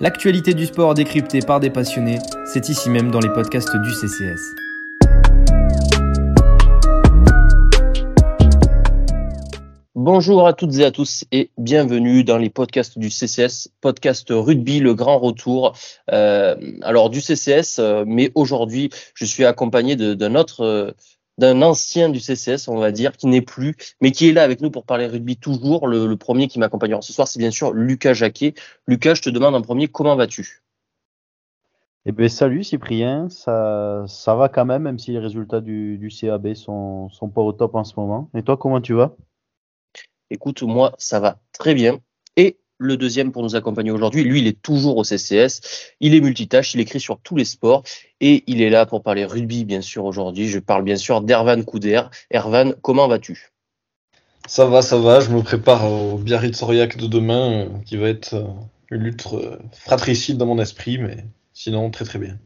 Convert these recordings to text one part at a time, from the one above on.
L'actualité du sport décryptée par des passionnés, c'est ici même dans les podcasts du CCS. Bonjour à toutes et à tous et bienvenue dans les podcasts du CCS, podcast rugby, le grand retour. Euh, alors du CCS, euh, mais aujourd'hui je suis accompagné d'un autre, euh, d'un ancien du CCS, on va dire, qui n'est plus, mais qui est là avec nous pour parler rugby toujours. Le, premier qui m'accompagnera ce soir, c'est bien sûr Lucas Jacquet. Lucas, je te demande en premier, comment vas-tu? Eh bien, salut Cyprien, ça, ça va quand même, même si les résultats du, du CAB sont, sont pas au top en ce moment. Et toi, comment tu vas? Écoute, moi, ça va très bien. Et le deuxième pour nous accompagner aujourd'hui, lui, il est toujours au CCS. Il est multitâche, il écrit sur tous les sports et il est là pour parler rugby, bien sûr, aujourd'hui. Je parle bien sûr d'Ervan Couder. Ervan, comment vas-tu? Ça va, ça va. Je me prépare au Biarritz Aurillac de demain, euh, qui va être euh, une lutte euh, fratricide dans mon esprit, mais sinon, très très bien.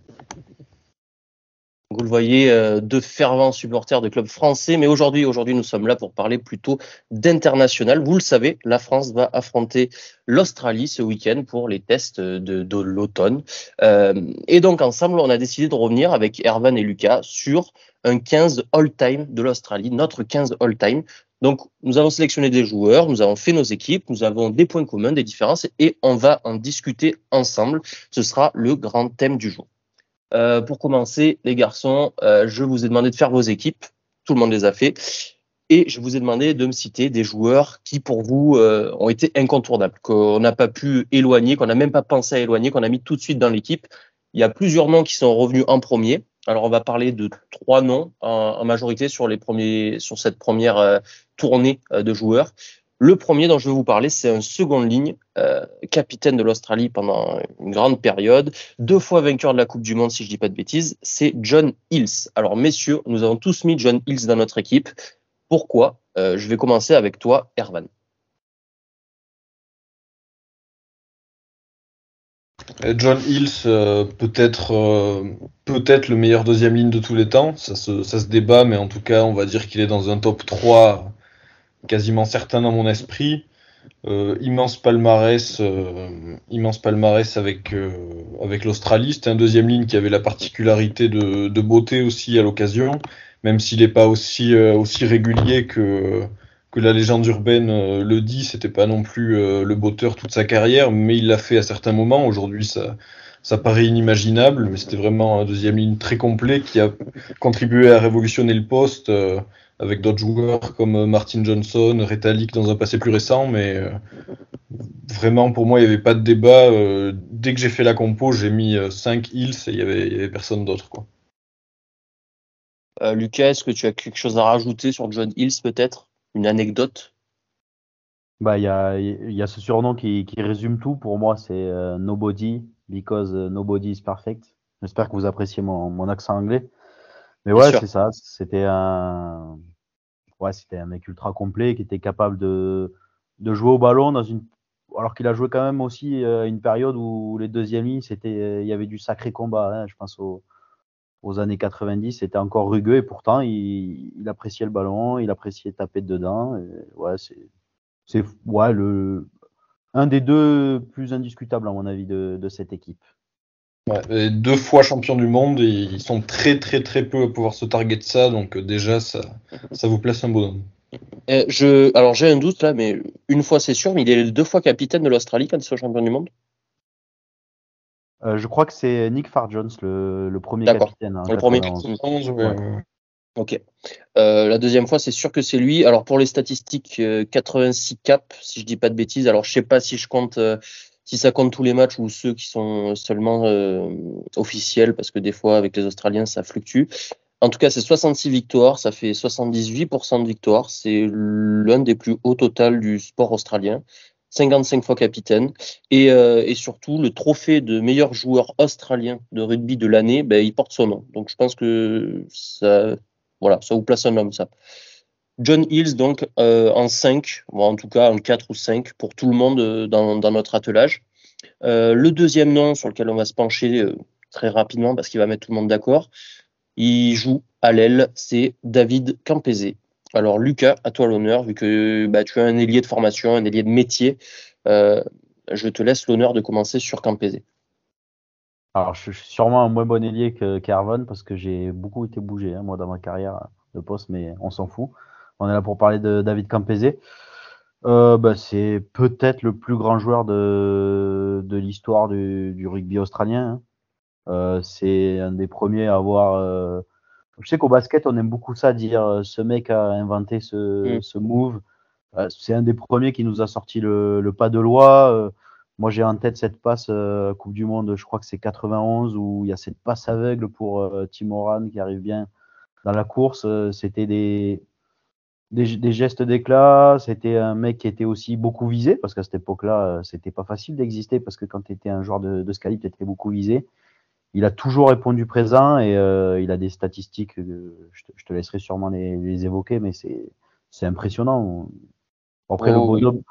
Vous le voyez, euh, deux fervents supporters de clubs français, mais aujourd'hui, aujourd'hui, nous sommes là pour parler plutôt d'international. Vous le savez, la France va affronter l'Australie ce week-end pour les tests de, l'automne. Euh, et donc, ensemble, on a décidé de revenir avec Ervan et Lucas sur un 15 all-time de l'Australie, notre 15 all-time. Donc, nous avons sélectionné des joueurs, nous avons fait nos équipes, nous avons des points communs, des différences, et on va en discuter ensemble. Ce sera le grand thème du jour. Euh, pour commencer, les garçons, euh, je vous ai demandé de faire vos équipes. Tout le monde les a fait. Et je vous ai demandé de me citer des joueurs qui, pour vous, euh, ont été incontournables, qu'on n'a pas pu éloigner, qu'on n'a même pas pensé à éloigner, qu'on a mis tout de suite dans l'équipe. Il y a plusieurs noms qui sont revenus en premier. Alors, on va parler de trois noms en, en majorité sur, les premiers, sur cette première tournée de joueurs. Le premier dont je vais vous parler, c'est un second ligne, euh, capitaine de l'Australie pendant une grande période, deux fois vainqueur de la Coupe du Monde, si je dis pas de bêtises, c'est John Hills. Alors, messieurs, nous avons tous mis John Hills dans notre équipe. Pourquoi? Euh, Je vais commencer avec toi, Ervan. Euh, John Hills, peut-être peut-être le meilleur deuxième ligne de tous les temps. Ça se, ça se débat, mais en tout cas, on va dire qu'il est dans un top 3 quasiment certain dans mon esprit. Euh, immense palmarès, euh, immense palmarès avec euh, avec l'Australie. C'était un deuxième ligne qui avait la particularité de, de beauté aussi à l'occasion, même s'il n'est pas aussi aussi régulier que que la légende urbaine le dit. C'était pas non plus le botteur toute sa carrière, mais il l'a fait à certains moments. Aujourd'hui, ça ça paraît inimaginable, mais c'était vraiment un deuxième ligne très complet qui a contribué à révolutionner le poste avec d'autres joueurs comme euh, Martin Johnson, Retalik dans un passé plus récent, mais euh, vraiment pour moi il n'y avait pas de débat. Euh, dès que j'ai fait la compo, j'ai mis 5 Hills et il n'y avait, avait, personne d'autre. Lucas, est-ce que tu as quelque chose à rajouter sur John Hills peut-être? Une anecdote? Bah, il y a, y a ce surnom qui, qui résume tout pour moi, c'est Nobody, because nobody is perfect. J'espère que vous appréciez mon, mon accent anglais. Mais ouais, c'est ça. C'était un, ouais, c'était un mec ultra complet qui était capable de, de jouer au ballon dans une, alors qu'il a joué quand même aussi à euh, une période où les deuxièmes lignes, c'était, il y avait du sacré combat. Hein, je pense aux, aux années 90, c'était encore rugueux et pourtant il, il, appréciait le ballon, il appréciait taper dedans. Et ouais, c'est, c'est ouais le un des deux plus indiscutables à mon avis de, de cette équipe deux fois champion du monde, et ils sont très très très peu à pouvoir se target ça, donc euh, déjà ça, ça vous place un bonhomme. Euh, je, alors j'ai un doute là, mais une fois c'est sûr, mais il est deux fois capitaine de l'Australie quand il soit champion du monde? Euh, Je crois que c'est Nick Farr-Jones, le, premier capitaine. Hein, le premier Ok. la deuxième fois, c'est sûr que c'est lui. Alors pour les statistiques, 86 caps, si je dis pas de bêtises. Alors je sais pas si je compte si ça compte tous les matchs ou ceux qui sont seulement euh, officiels, parce que des fois avec les Australiens ça fluctue. En tout cas, c'est 66 victoires, ça fait 78% de victoires. C'est l'un des plus hauts total du sport australien. 55 fois capitaine. Et, euh, et, surtout, le trophée de meilleur joueur australien de rugby de l'année, ben, il porte son nom. Donc je pense que ça, voilà, ça vous place un homme, ça. John Hills, donc, euh, en 5, en tout cas en 4 ou 5 pour tout le monde euh, dans, notre attelage. Euh, le deuxième nom sur lequel on va se pencher euh, très rapidement parce qu'il va mettre tout le monde d'accord, il joue à l'aile, c'est David Campese. Alors Lucas, à toi l'honneur, vu que bah, tu as un ailier de formation, un ailier de métier. Je te laisse l'honneur de commencer sur Campese. Alors, je suis sûrement un moins bon ailier que qu'Arvon parce que j'ai beaucoup été bougé, hein, moi, dans ma carrière de poste, mais on s'en fout. On est là pour parler de David Campese. Euh, bah, c'est peut-être le plus grand joueur de, de l'histoire du, du, rugby australien. Hein. Euh, c'est un des premiers à avoir. Euh... Je sais qu'au basket, on aime beaucoup ça, dire euh, ce mec a inventé ce, mm. ce move. Euh, c'est un des premiers qui nous a sorti le, le pas de loi. moi, j'ai en tête cette passe Coupe du Monde, je crois que c'est 91, où il y a cette passe aveugle pour Tim Oran qui arrive bien dans la course. C'était des, des, gestes d'éclat. C'était un mec qui était aussi beaucoup visé, parce qu'à cette époque-là, euh, c'était pas facile d'exister, parce que quand tu étais un joueur de, de Scalip, tu étais beaucoup visé. Il a toujours répondu présent et euh, il a des statistiques, je, te, laisserai sûrement les, évoquer, mais c'est impressionnant. Après, le, oh, bonhomme,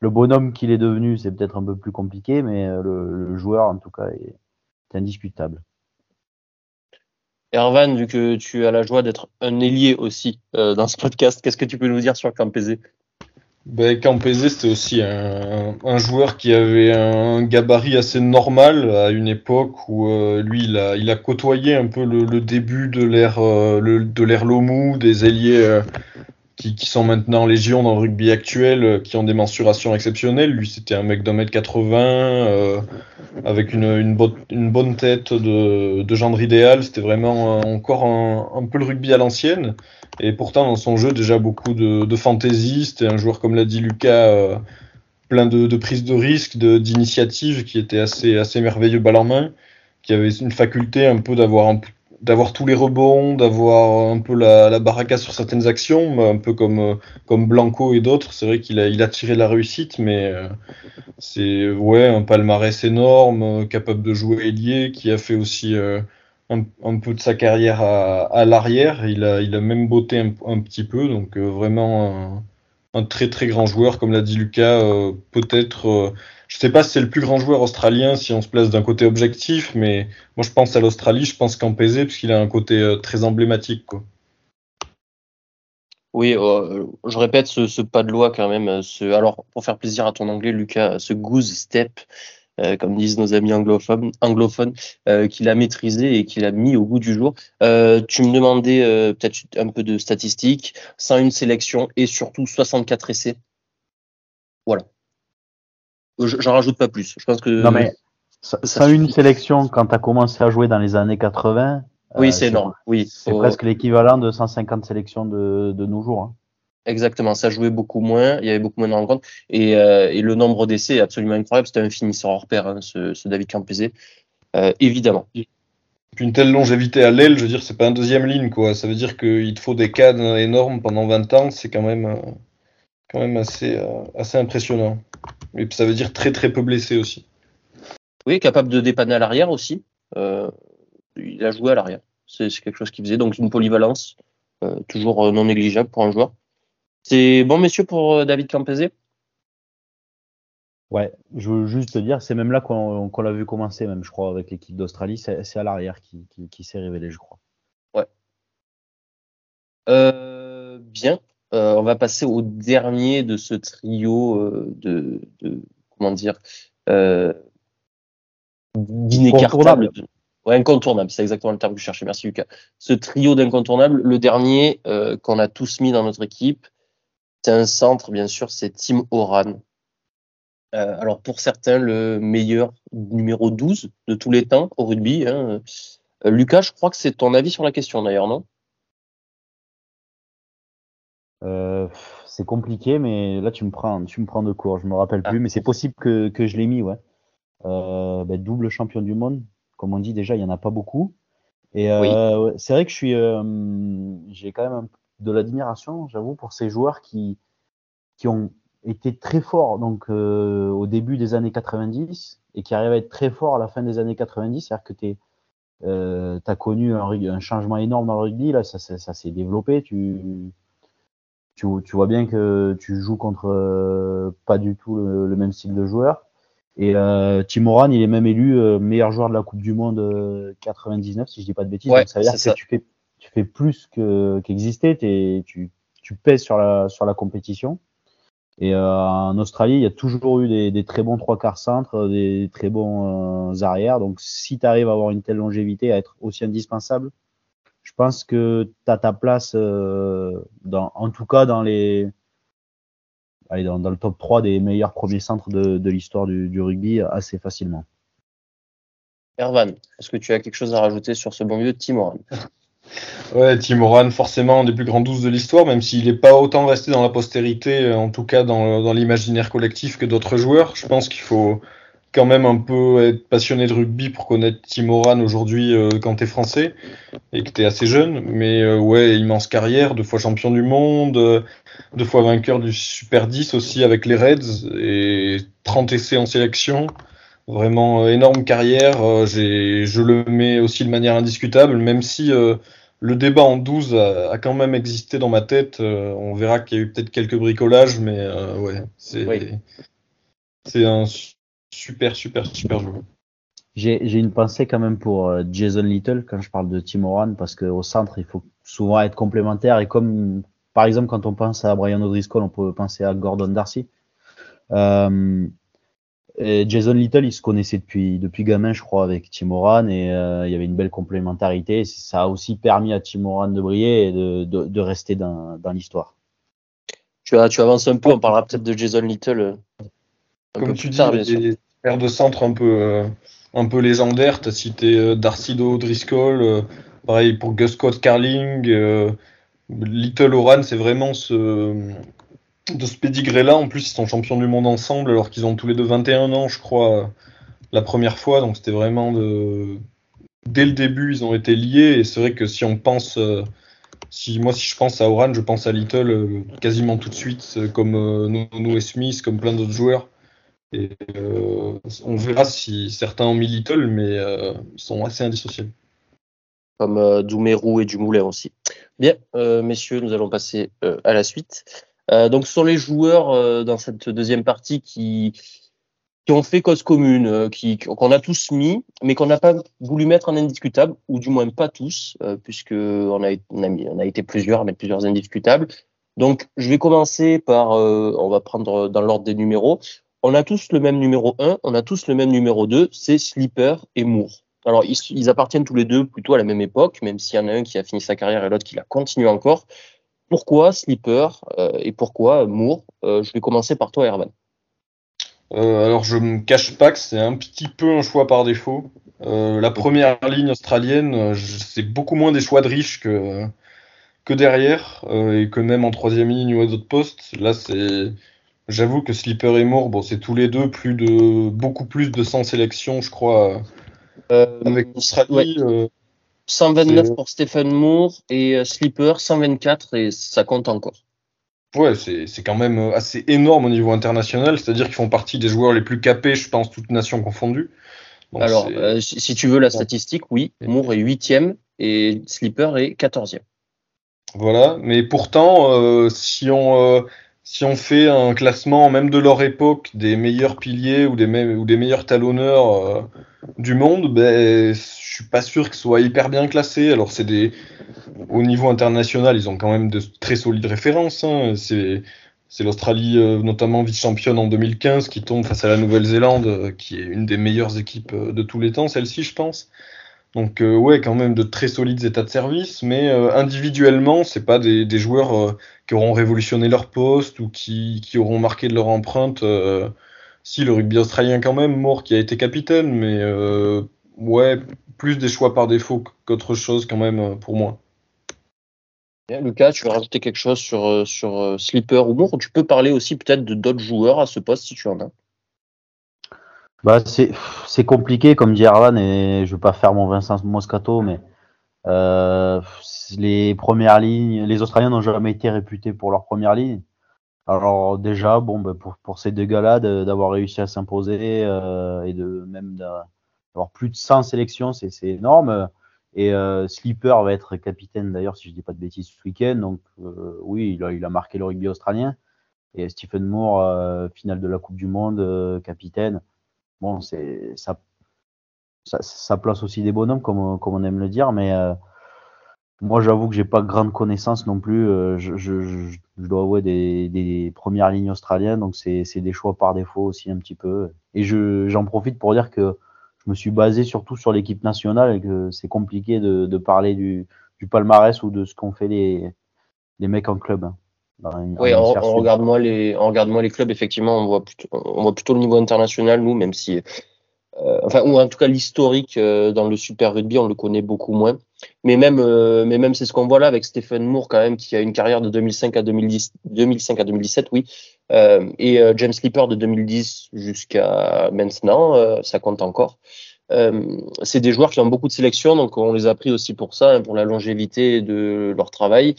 le bonhomme qu'il est devenu, c'est peut-être un peu plus compliqué, mais euh, le, le joueur, en tout cas, est indiscutable. Ervan, vu que tu as la joie d'être un ailier aussi euh, dans ce podcast, qu'est-ce que tu peux nous dire sur Campese? Ben, Campese, c'était aussi un, joueur qui avait un gabarit assez normal à une époque où euh, lui, il a, côtoyé un peu le, début de l'ère euh, de l'ère Lomou, des ailiers qui, qui, sont maintenant légion dans le rugby actuel, euh, qui ont des mensurations exceptionnelles. Lui, c'était un mec d'un mètre 80, euh, avec une, une, une, bonne tête de, de gendre idéal. C'était vraiment encore un, un, peu le rugby à l'ancienne. Et pourtant, dans son jeu, déjà beaucoup de, de fantaisie. C'était un joueur, comme l'a dit Lucas, euh, plein de, de prise de risque, d'initiative, qui était assez, assez merveilleux balle en main, qui avait une faculté un peu d'avoir un d'avoir tous les rebonds, d'avoir un peu la, la baraka sur certaines actions, un peu comme, comme Blanco et d'autres. C'est vrai qu'il a, il a tiré la réussite, mais euh, c'est ouais, un palmarès énorme, capable de jouer ailier, qui a fait aussi euh, un, un, peu de sa carrière à, à l'arrière. Il a, il a même botté un, petit peu, donc euh, vraiment un, très très grand joueur, comme l'a dit Lucas, peut-être je sais pas si c'est le plus grand joueur australien si on se place d'un côté objectif, mais moi je pense à l'Australie, je pense qu'en PZ, puisqu'il a un côté euh, très emblématique. Quoi. Oui, euh, je répète ce, pas de loi quand même. Ce, alors, pour faire plaisir à ton anglais, Lucas, ce goose step, euh, comme disent nos amis anglophones, euh, qu'il a maîtrisé et qu'il a mis au goût du jour. Euh, tu me demandais peut-être un peu de statistiques, 101 sélections et surtout 64 essais. Voilà. J'en rajoute pas plus. Je pense que. Non, mais ça, ça, une sélection quand tu as commencé à jouer dans les années 80. Oui, euh, c'est énorme. Oui. C'est presque l'équivalent de 150 sélections de, de nos jours. Hein. Exactement, ça jouait beaucoup moins, il y avait beaucoup moins de rencontres et, euh, et le nombre d'essais est absolument incroyable. C'était un finisseur hors pair, hein, ce, ce, David Campese, euh, évidemment. Une telle longévité à l'aile, je veux dire, c'est pas un deuxième ligne, quoi. Ça veut dire qu'il te faut des cadres énormes pendant 20 ans, c'est quand même, euh, quand même assez, assez impressionnant. Et ça veut dire très très peu blessé aussi. Oui, capable de dépanner à l'arrière aussi. Euh, il a joué à l'arrière. C'est quelque chose qu'il faisait. Donc une polyvalence euh, toujours non négligeable pour un joueur. C'est bon, messieurs, pour euh, David Campese? Ouais, je veux juste te dire, c'est même là qu'on qu l'a vu commencer, même je crois, avec l'équipe d'Australie. C'est à l'arrière qui, qui, qui s'est révélé, je crois. Ouais. Euh, bien. Euh, on va passer au dernier de ce trio euh, de, de, comment dire euh, d'inécartable. Ouais, incontournable, c'est exactement le terme que je cherchais. Merci Lucas. Ce trio d'incontournables, le dernier euh, qu'on a tous mis dans notre équipe, c'est un centre, bien sûr, c'est Tim Oran. Alors pour certains, le meilleur numéro 12 de tous les temps au rugby. Hein. Lucas, je crois que c'est ton avis sur la question d'ailleurs, non? Euh, c'est compliqué, mais là tu me prends, tu me prends de court. Je me rappelle plus, ah. mais c'est possible que, que je l'ai mis, ouais. Euh, ben, double champion du monde, comme on dit déjà, il y en a pas beaucoup. Et euh, c'est vrai que je suis, euh, j'ai quand même de l'admiration, j'avoue, pour ces joueurs qui qui ont été très forts donc euh, au début des années 90 et qui arrivent à être très forts à la fin des années 90. C'est-à-dire que tu euh, as connu un, un, changement énorme dans le rugby, là, ça, ça, ça s'est développé. Tu tu, tu, vois bien que tu joues contre euh, pas du tout le, le, même style de joueur. Et euh, Timoran, il est même élu euh, meilleur joueur de la Coupe du Monde 99, euh, si je dis pas de bêtises. Ouais, Donc ça veut dire que ça. tu fais, tu fais plus que qu'exister. tu, tu pèses sur la, sur la compétition. Et en Australie, il y a toujours eu des, des très bons trois quarts centres, des très bons arrières. Donc, si tu arrives à avoir une telle longévité, à être aussi indispensable, pense que tu as ta place, dans, en tout cas dans les, allez, dans, dans, le top 3 des meilleurs premiers centres de, de l'histoire du, du, rugby assez facilement. Ervan, est-ce que tu as quelque chose à rajouter sur ce bon vieux Timoran Ouais, Timoran, forcément un des plus grands 12 de l'histoire, même s'il n'est pas autant resté dans la postérité, en tout cas dans, dans l'imaginaire collectif que d'autres joueurs. Je pense qu'il faut quand même un peu être passionné de rugby pour connaître Timoran aujourd'hui euh, quand t'es français et que t'es assez jeune. Mais euh, ouais, immense carrière, deux fois champion du monde, euh, deux fois vainqueur du Super 10 aussi avec les Reds et 30 essais en sélection. Vraiment euh, énorme carrière. Euh, je le mets aussi de manière indiscutable, même si euh, le débat en 12 a, a, quand même existé dans ma tête. on verra qu'il y a eu peut-être quelques bricolages, mais ouais, c'est c'est un super, super, super joueur. J'ai une pensée quand même pour Jason Little quand je parle de Timoran, parce qu'au centre, il faut souvent être complémentaire. Et comme par exemple, quand on pense à Brian O'Driscoll, on peut penser à Gordon Darcy. Euh, et Jason Little, il se connaissait depuis, depuis gamin, je crois, avec Timoran, et euh, il y avait une belle complémentarité. Ça a aussi permis à Timoran de briller et de, de, de rester dans, dans l'histoire. Tu, tu avances un peu, on parlera peut-être de Jason Little. Euh, Comme tu dis, paires de centre un peu, euh, un peu légendaires. Tu as cité Darcy Driscoll, pareil pour Gus Scott Carling. Little Oran, c'est vraiment ce, de ce pédigré-là. En plus, ils sont champions du monde ensemble, alors qu'ils ont tous les deux 21 ans, je crois, la première fois. Donc, c'était vraiment de. Dès le début, ils ont été liés. Et c'est vrai que si on pense. Euh, si, moi, si je pense à Oran, je pense à Little euh, quasiment tout de suite, euh, comme Nono et Smith, comme plein d'autres joueurs. Et on verra si certains ont mis Little, mais ils sont assez indissociables comme euh, Doumerou et Dumoulin aussi. Bien, euh, messieurs, nous allons passer euh, à la suite. Euh, donc, ce sont les joueurs euh, dans cette deuxième partie qui, ont fait cause commune, euh, qui qu'on a tous mis, mais qu'on n'a pas voulu mettre en indiscutable, ou du moins pas tous, puisque on a, on a, on a été plusieurs à mettre plusieurs indiscutables. Donc, je vais commencer par, on va prendre dans l'ordre des numéros. On a tous le même numéro 1, on a tous le même numéro 2, c'est Slipper et Moore. Alors, ils, appartiennent tous les deux plutôt à la même époque, même s'il y en a un qui a fini sa carrière et l'autre qui la continue encore. Pourquoi Slipper euh, et pourquoi Moore? Euh, Je vais commencer par toi, Erwan. Euh, alors, je me cache pas que c'est un petit peu un choix par défaut. La première ligne australienne, c'est beaucoup moins des choix de riches que, que derrière, et que même en troisième ligne ou à d'autres postes. Là, c'est. J'avoue que Slipper et Moore, bon, c'est tous les deux plus de beaucoup plus de 100 sélections, je crois, euh, avec l'Australie. Ouais. 129 pour Stephen Moore et Slipper 124 et ça compte encore. Ouais, c'est quand même assez énorme au niveau international, c'est-à-dire qu'ils font partie des joueurs les plus capés, je pense, toutes nations confondues. Donc Alors, euh, si tu veux la statistique, oui, Moore est 8 et Slipper est 14e. Voilà, mais pourtant, euh, si on, euh, si on fait un classement même de leur époque des meilleurs piliers ou des, meilleurs talonneurs euh, du monde, ben, je suis pas sûr qu'ils soient hyper bien classés. Alors c'est des au niveau international, ils ont quand même de très solides références. Hein. C'est l'Australie euh, notamment vice-championne en 2015 qui tombe face à la Nouvelle-Zélande, euh, qui est une des meilleures équipes de tous les temps, celle-ci je pense. Donc euh, ouais, quand même de très solides états de service, mais euh, individuellement, c'est pas des, des joueurs euh, qui auront révolutionné leur poste ou qui, qui auront marqué de leur empreinte. si le rugby australien quand même, Moore qui a été capitaine, mais ouais, plus des choix par défaut qu'autre chose quand même pour moi. Lucas, tu veux rajouter quelque chose sur, sur Slipper ou Moore Tu peux parler aussi peut-être de d'autres joueurs à ce poste si tu en as? Bah, c'est compliqué, comme dit Arlan, et je veux pas faire mon Vincent Moscato, mais euh, les premières lignes, les Australiens n'ont jamais été réputés pour leur première ligne. Alors déjà, bon, bah, pour, pour ces deux gars-là, d'avoir réussi à s'imposer euh, et de même d'avoir plus de 100 sélections, c'est énorme. Et euh, Slipper va être capitaine d'ailleurs, si je dis pas de bêtises, ce week-end. Donc euh, oui, il a, il a marqué le rugby australien. Et Stephen Moore, finale de la Coupe du Monde, capitaine bon, c'est ça, ça, place aussi des bonhommes, comme, comme on aime le dire, mais euh, moi, j'avoue que j'ai pas grande connaissance non plus. Euh, je, je, dois avouer des, des premières lignes australiennes, donc c'est des choix par défaut aussi un petit peu. Et j'en profite pour dire que je me suis basé surtout sur l'équipe nationale et que c'est compliqué de, de, parler du, du palmarès ou de ce qu'ont fait les, les mecs en club. Oui, on, regarde moins les, on regarde moins les clubs. Effectivement, on voit plutôt, on voit plutôt le niveau international nous, même si euh, enfin ou en tout cas l'historique euh, dans le Super Rugby, on le connaît beaucoup moins. Mais même, euh, mais même c'est ce qu'on voit là avec Stephen Moore quand même, qui a une carrière de 2005 à 2010, 2005 à 2017, oui, et James Slipper de 2010 jusqu'à maintenant, ça compte encore. c'est des joueurs qui ont beaucoup de sélections, donc on les a pris aussi pour ça, hein, pour la longévité de leur travail.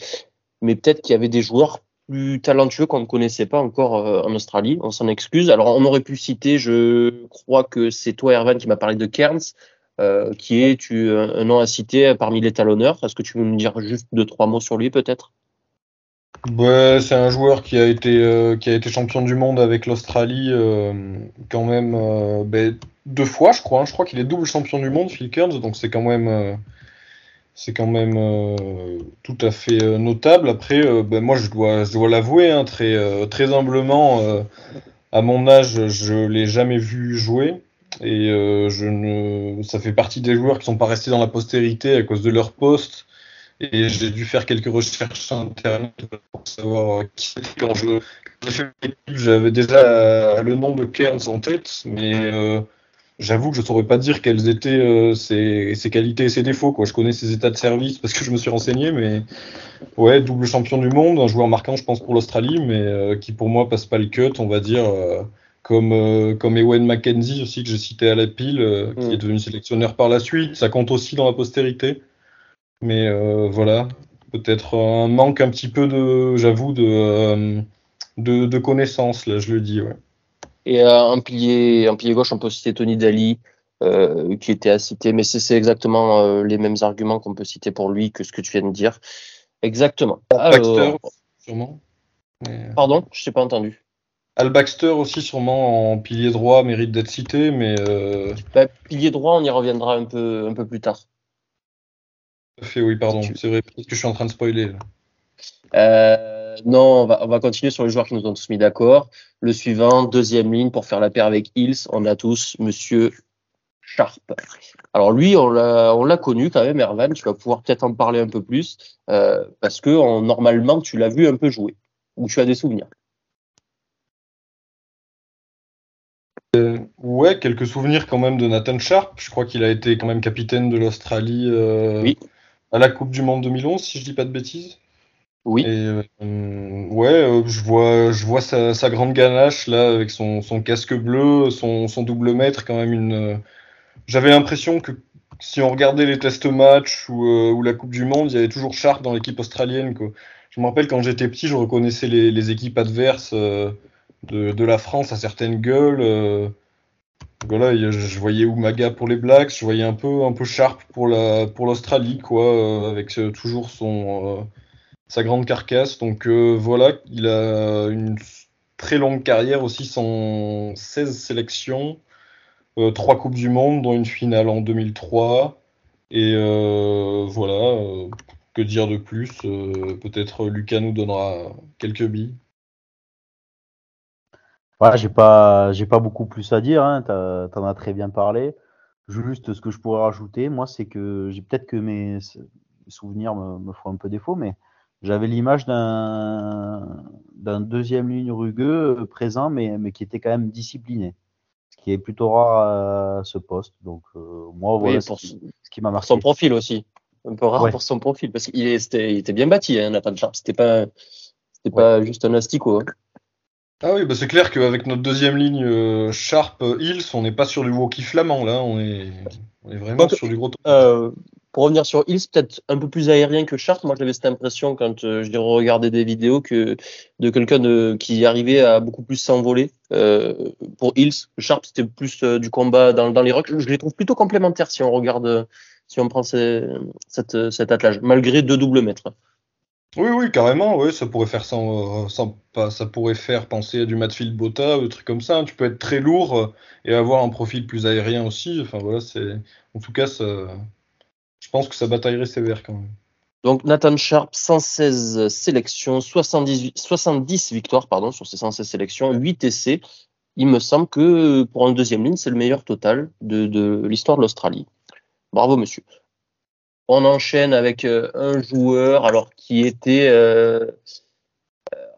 Mais peut-être qu'il y avait des joueurs plus talentueux qu'on ne connaissait pas encore euh, en Australie. On s'en excuse. Alors, on aurait pu citer, je crois que c'est toi, Ervan, qui m'a parlé de Cairns, euh, qui est tu, un nom à citer parmi les talonneurs. Est-ce que tu veux me dire juste deux, trois mots sur lui, peut-être? C'est un joueur qui a été euh, qui a été champion du monde avec l'Australie quand même ben, deux fois, je crois. Hein. Je crois qu'il est double champion du monde, Phil Cairns, donc c'est quand même c'est quand même euh, tout à fait euh, notable. Après, euh, ben moi, je dois, l'avouer, hein, très, humblement, à mon âge, je l'ai jamais vu jouer. Et ne, ça fait partie des joueurs qui sont pas restés dans la postérité à cause de leur poste. Et j'ai dû faire quelques recherches sur Internet pour savoir qui c'était quand je, j'avais déjà le nom de Cairns en tête, mais J'avoue que je saurais pas dire quels étaient euh, ses, qualités et ses défauts. Quoi. Je connais ses états de service parce que je me suis renseigné, mais ouais, double champion du monde, un joueur marquant, je pense, pour l'Australie, mais euh, qui pour moi passe pas le cut, on va dire, euh, comme, comme Ewen McKenzie aussi, que j'ai cité à la pile, qui mm. est devenu sélectionneur par la suite. Ça compte aussi dans la postérité. Mais voilà, peut-être un manque un petit peu de, j'avoue, de, de, de connaissances, là, je le dis, ouais. Et euh, un pilier, un pilier gauche, on peut citer Tony Daly, euh, qui était à citer, mais c'est exactement euh, les mêmes arguments qu'on peut citer pour lui que ce que tu viens de dire. Exactement. Baxter, sûrement. Pardon, je t'ai pas entendu. Al Baxter aussi sûrement en pilier droit mérite d'être cité, mais bah, pilier droit, on y reviendra un peu, un peu plus tard. Fait, oui, pardon. C'est vrai, peut-être que je suis en train de spoiler. Là. Euh, non, on va, on va, continuer sur les joueurs qui nous ont tous mis d'accord. Le suivant, deuxième ligne, pour faire la paire avec Hills, on a tous Monsieur Sharp. Alors lui, on l'a connu quand même, Ervan, tu vas pouvoir peut-être en parler un peu plus, euh, parce que normalement, tu l'as vu un peu jouer, ou tu as des souvenirs? Euh, ouais, quelques souvenirs quand même de Nathan Sharp. Je crois qu'il a été quand même capitaine de l'Australie oui. à la Coupe du Monde 2011, si je dis pas de bêtises. Oui. Euh, ouais, euh, je vois, je vois sa, grande ganache là avec son, son casque bleu, son, son, double mètre, quand même une. Euh, j'avais l'impression que si on regardait les tests match ou, ou, la Coupe du Monde, il y avait toujours Sharp dans l'équipe australienne. Quoi. Je me rappelle quand j'étais petit, je reconnaissais les, équipes adverses de, de, la France à certaines gueules. voilà, je voyais Umaga pour les Blacks, je voyais un peu, un peu Sharp pour la, pour l'Australie, quoi, avec toujours son sa grande carcasse. Donc euh, voilà, il a une très longue carrière aussi, sans 16 sélections, euh, 3 Coupes du Monde, dont une finale en 2003. Et euh, voilà, euh, que dire de plus Peut-être Lucas nous donnera quelques billes. Voilà, j'ai pas, j'ai pas beaucoup plus à dire. Hein. T'en as très bien parlé. Juste ce que je pourrais rajouter, moi, c'est que j'ai peut-être que mes souvenirs me, me, font un peu défaut, mais j'avais l'image d'un d'un deuxième ligne rugueux euh, présent, mais, mais qui était quand même discipliné, ce qui est plutôt rare à ce poste. Donc euh, moi, voilà ce, qui, m'a marqué. Son profil aussi, un peu rare pour son profil, parce qu'il était, il était bien bâti, hein, Nathan Sharp. C'était pas c'était pas juste un asticot. Hein. Ah oui, bah c'est clair qu'avec notre deuxième ligne euh, Sharp Hills, on n'est pas sur du walkie flamand là, on est, on est vraiment sur du gros. Euh, pour revenir sur Hills, peut-être un peu plus aérien que Sharp. Moi, j'avais cette impression quand euh, je regardais des vidéos que de quelqu'un qui arrivait à beaucoup plus s'envoler. Euh, pour Hills, Sharp, c'était plus euh, du combat dans, les rocks. Je, les trouve plutôt complémentaires si on regarde, si on prend cette, cet attelage, malgré deux doubles mètres. Oui, oui, carrément, oui, ça pourrait faire ça pourrait faire penser à du Matfield Bota ou des trucs comme ça. Tu peux être très lourd et avoir un profil plus aérien aussi. Enfin voilà, c'est, en tout cas, ça, je pense que ça bataillerait sévère quand même. Donc Nathan Sharp, 116 sélections, 78, 70 victoires sur ces 116 sélections, 8 essais. Il me semble que pour un deuxième ligne, c'est le meilleur total de, de l'histoire de l'Australie. Bravo monsieur. On enchaîne avec euh, un joueur alors qui était euh,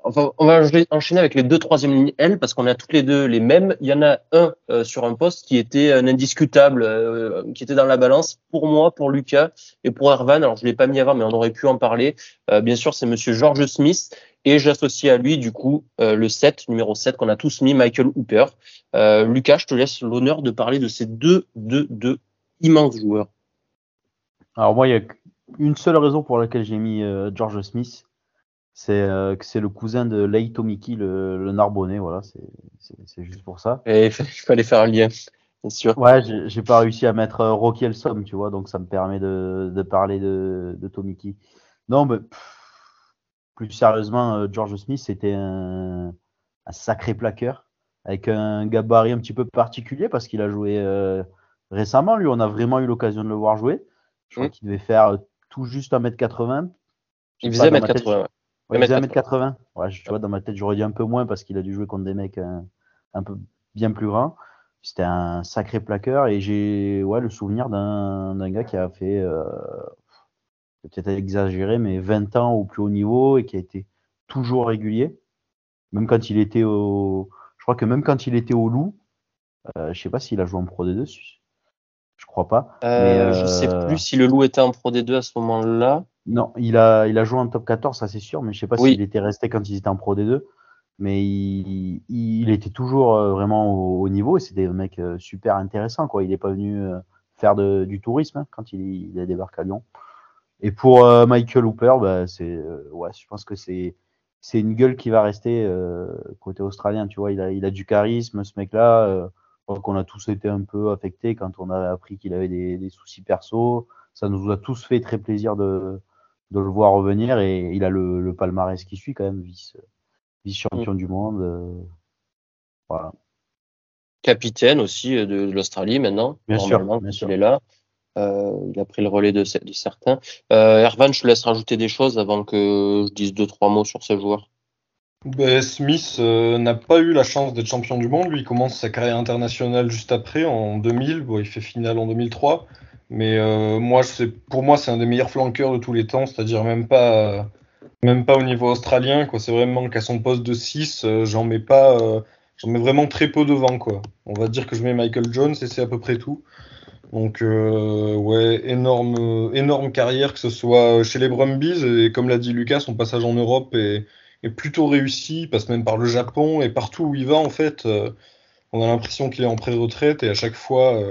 Enfin, on va enchaîner avec les deux troisième lignes L parce qu'on a toutes les deux les mêmes. Il y en a un euh, sur un poste qui était un indiscutable, euh, qui était dans la balance pour moi, pour Lucas et pour Ervan. Alors je l'ai pas mis avant, mais on aurait pu en parler. Euh, bien sûr, c'est Monsieur George Smith et j'associe à lui du coup le 7, numéro 7 qu'on a tous mis, Michael Hooper. Lucas, je te laisse l'honneur de parler de ces deux, deux, deux immenses joueurs. Alors moi, il y a une seule raison pour laquelle j'ai mis George Smith c'est euh, c'est le cousin de Leito Miki, le, le Narbonnais, voilà, c'est juste pour ça. Et il fallait faire un lien, bien sûr. Ouais, j'ai pas réussi à mettre euh, Rocky Elsom, tu vois, donc ça me permet de, de parler de, de Tomiki. Non, mais plus sérieusement, euh, George Smith, c'était un, un, sacré plaqueur, avec un gabarit un petit peu particulier, parce qu'il a joué euh, récemment, lui, on a vraiment eu l'occasion de le voir jouer. Je crois mmh. qu'il devait faire tout juste 1m80. Il faisait 1m80, Ouais, il 1m80. Ouais, tu vois, dans ma tête, j'aurais dit un peu moins parce qu'il a dû jouer contre des mecs euh, un, peu bien plus grands. C'était un sacré plaqueur et j'ai ouais, le souvenir d'un gars qui a fait, euh, peut-être exagéré, mais 20 ans au plus haut niveau et qui a été toujours régulier. Même quand il était au. Je crois que même quand il était au Loup, euh, je sais pas s'il a joué en Pro D2. Je crois pas. Euh, je sais plus si le Loup était en Pro D2 à ce moment-là. Non, il a, il a joué en top 14, ça c'est sûr, mais je sais pas s'il était resté quand ils étaient en Pro D2. Mais il, il était toujours euh, vraiment au, niveau et c'était un mec euh, super intéressant. Quoi. Il n'est pas venu euh, faire de, du tourisme hein, quand il, il, a débarqué à Lyon. Et pour Michael Hooper, bah, c'est, ouais, je pense que c'est, c'est une gueule qui va rester côté australien. Tu vois, il a, il a du charisme, ce mec-là. qu'on a tous été un peu affectés quand on a appris qu'il avait des, des soucis perso. Ça nous a tous fait très plaisir de, de le voir revenir et il a le, le palmarès qui suit quand même, vice, vice champion mm. du monde. Euh, voilà. Capitaine aussi euh, de, l'Australie maintenant. Bien sûr, bien il est là. Euh, il a pris le relais de, de certains. Euh, Ervan, je te laisse rajouter des choses avant que je dise deux trois mots sur ce joueur. Ben, Smith euh, n'a pas eu la chance d'être champion du monde. Lui, il commence sa carrière internationale juste après, en 2000. Bon, il fait finale en 2003. Mais euh, moi, pour moi, c'est un des meilleurs flanqueurs de tous les temps, c'est-à-dire même pas, même pas au niveau australien. C'est vraiment qu'à son poste de 6, euh, j'en mets pas, euh, j'en mets vraiment très peu devant. Quoi. On va dire que je mets Michael Jones et c'est à peu près tout. Donc ouais, énorme, énorme carrière, que ce soit chez les Brumbies et comme l'a dit Lucas, son passage en Europe est, est, plutôt réussi, passe même par le Japon et partout où il va en fait, on a l'impression qu'il est en pré-retraite et à chaque fois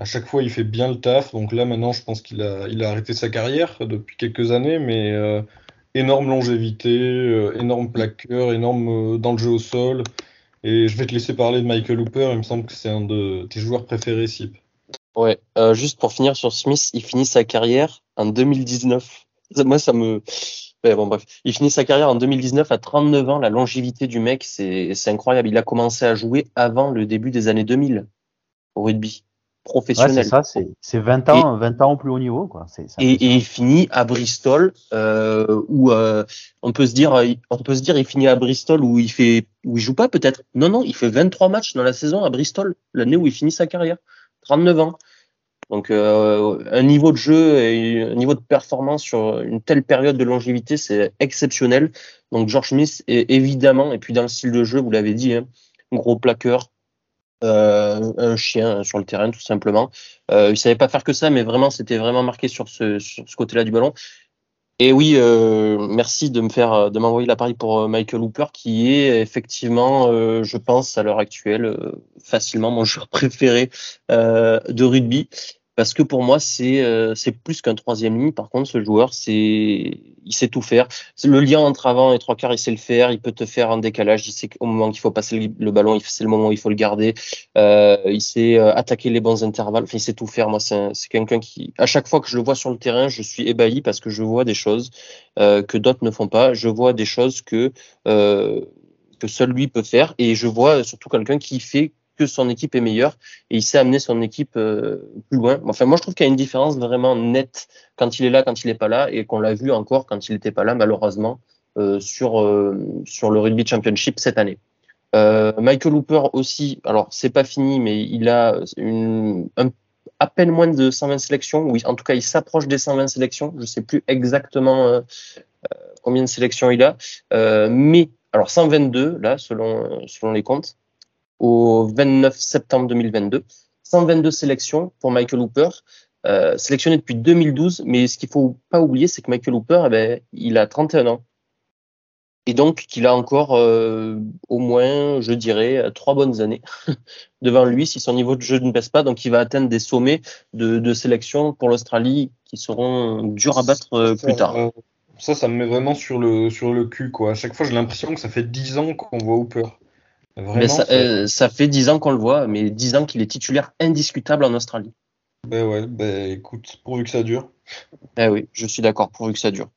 à chaque fois, il fait bien le taf. Donc là, maintenant, je pense qu'il a, il a arrêté sa carrière depuis quelques années, mais euh, énorme longévité, euh, énorme plaqueur, énorme euh, dans le jeu au sol. Et je vais te laisser parler de Michael Hooper. Il me semble que c'est un de tes joueurs préférés, Sip. Ouais, juste pour finir sur Smith, il finit sa carrière en 2019. Moi, ça me. bon, bref. Il finit sa carrière en 2019 à 39 ans. La longévité du mec, c'est incroyable. Il a commencé à jouer avant le début des années 2000 au rugby professionnel. c'est ça, c'est 20 ans, 20 ans au plus haut niveau. Quoi. et, et, il finit à Bristol, euh, où euh, on peut se dire, on peut se dire, il finit à Bristol où il fait, où il joue pas peut-être. Non, non, il fait 23 matchs dans la saison à Bristol, l'année où il finit sa carrière, 39 ans. Donc euh, un niveau de jeu et un niveau de performance sur une telle période de longévité, c'est exceptionnel. Donc George Smith est évidemment, et puis dans le style de jeu, vous l'avez dit, hein, gros plaqueur, euh, un chien sur le terrain tout simplement. Euh, il savait pas faire que ça, mais vraiment c'était vraiment marqué sur ce, ce côté-là du ballon. Et oui, euh, merci de me faire de m'envoyer l'appareil pour euh, Michael Hooper, qui est effectivement, euh, je pense à l'heure actuelle, facilement mon joueur préféré de rugby parce que pour moi c'est euh, plus qu'un troisième ligne. Par contre, ce joueur, il sait tout faire. Le lien entre avant et trois quarts, il sait le faire. Il peut te faire un décalage. Il sait au moment qu'il faut passer le, ballon, c'est le moment où il faut le garder. Euh, il sait euh, attaquer les bons intervalles. Enfin, il sait tout faire. Moi, c'est quelqu'un qui, à chaque fois que je le vois sur le terrain, je suis ébahi parce que je vois des choses que d'autres ne font pas. Je vois des choses que que seul lui peut faire et je vois surtout quelqu'un qui fait son équipe est meilleure et il sait amener son équipe plus loin. Enfin, moi, je trouve qu'il y a une différence vraiment nette quand il est là, quand il n'est pas là, et qu'on l'a vu encore quand il n'était pas là, malheureusement, sur, sur le Rugby Championship cette année. Michael Hooper aussi, alors c'est pas fini, mais il a une, un à peine moins de 120 sélections. Oui, en tout cas, il s'approche des 120 sélections. Je ne sais plus exactement euh, euh, combien de sélections il a. Euh, mais, alors 122, là, selon, selon les comptes, au 29 septembre 2022. 122 sélections pour Michael Hooper, sélectionné depuis 2012. Mais ce qu'il faut pas oublier, c'est que Michael Hooper, eh ben, il a 31 ans. Et donc qu'il a encore euh, au moins, je dirais, trois bonnes années devant lui si son niveau de jeu ne baisse pas. Donc il va atteindre des sommets de, sélection pour l'Australie qui seront durs à battre euh, plus tard. Euh, ça, ça me met vraiment sur le, sur le cul. Quoi. À chaque fois, j'ai l'impression que ça fait dix ans qu'on voit Hooper. Vraiment, ça, ça, fait dix ans qu'on le voit, mais dix ans qu'il est titulaire indiscutable en Australie. Ben ouais, ben écoute, pourvu que ça dure. Eh oui, je suis d'accord, pourvu que ça dure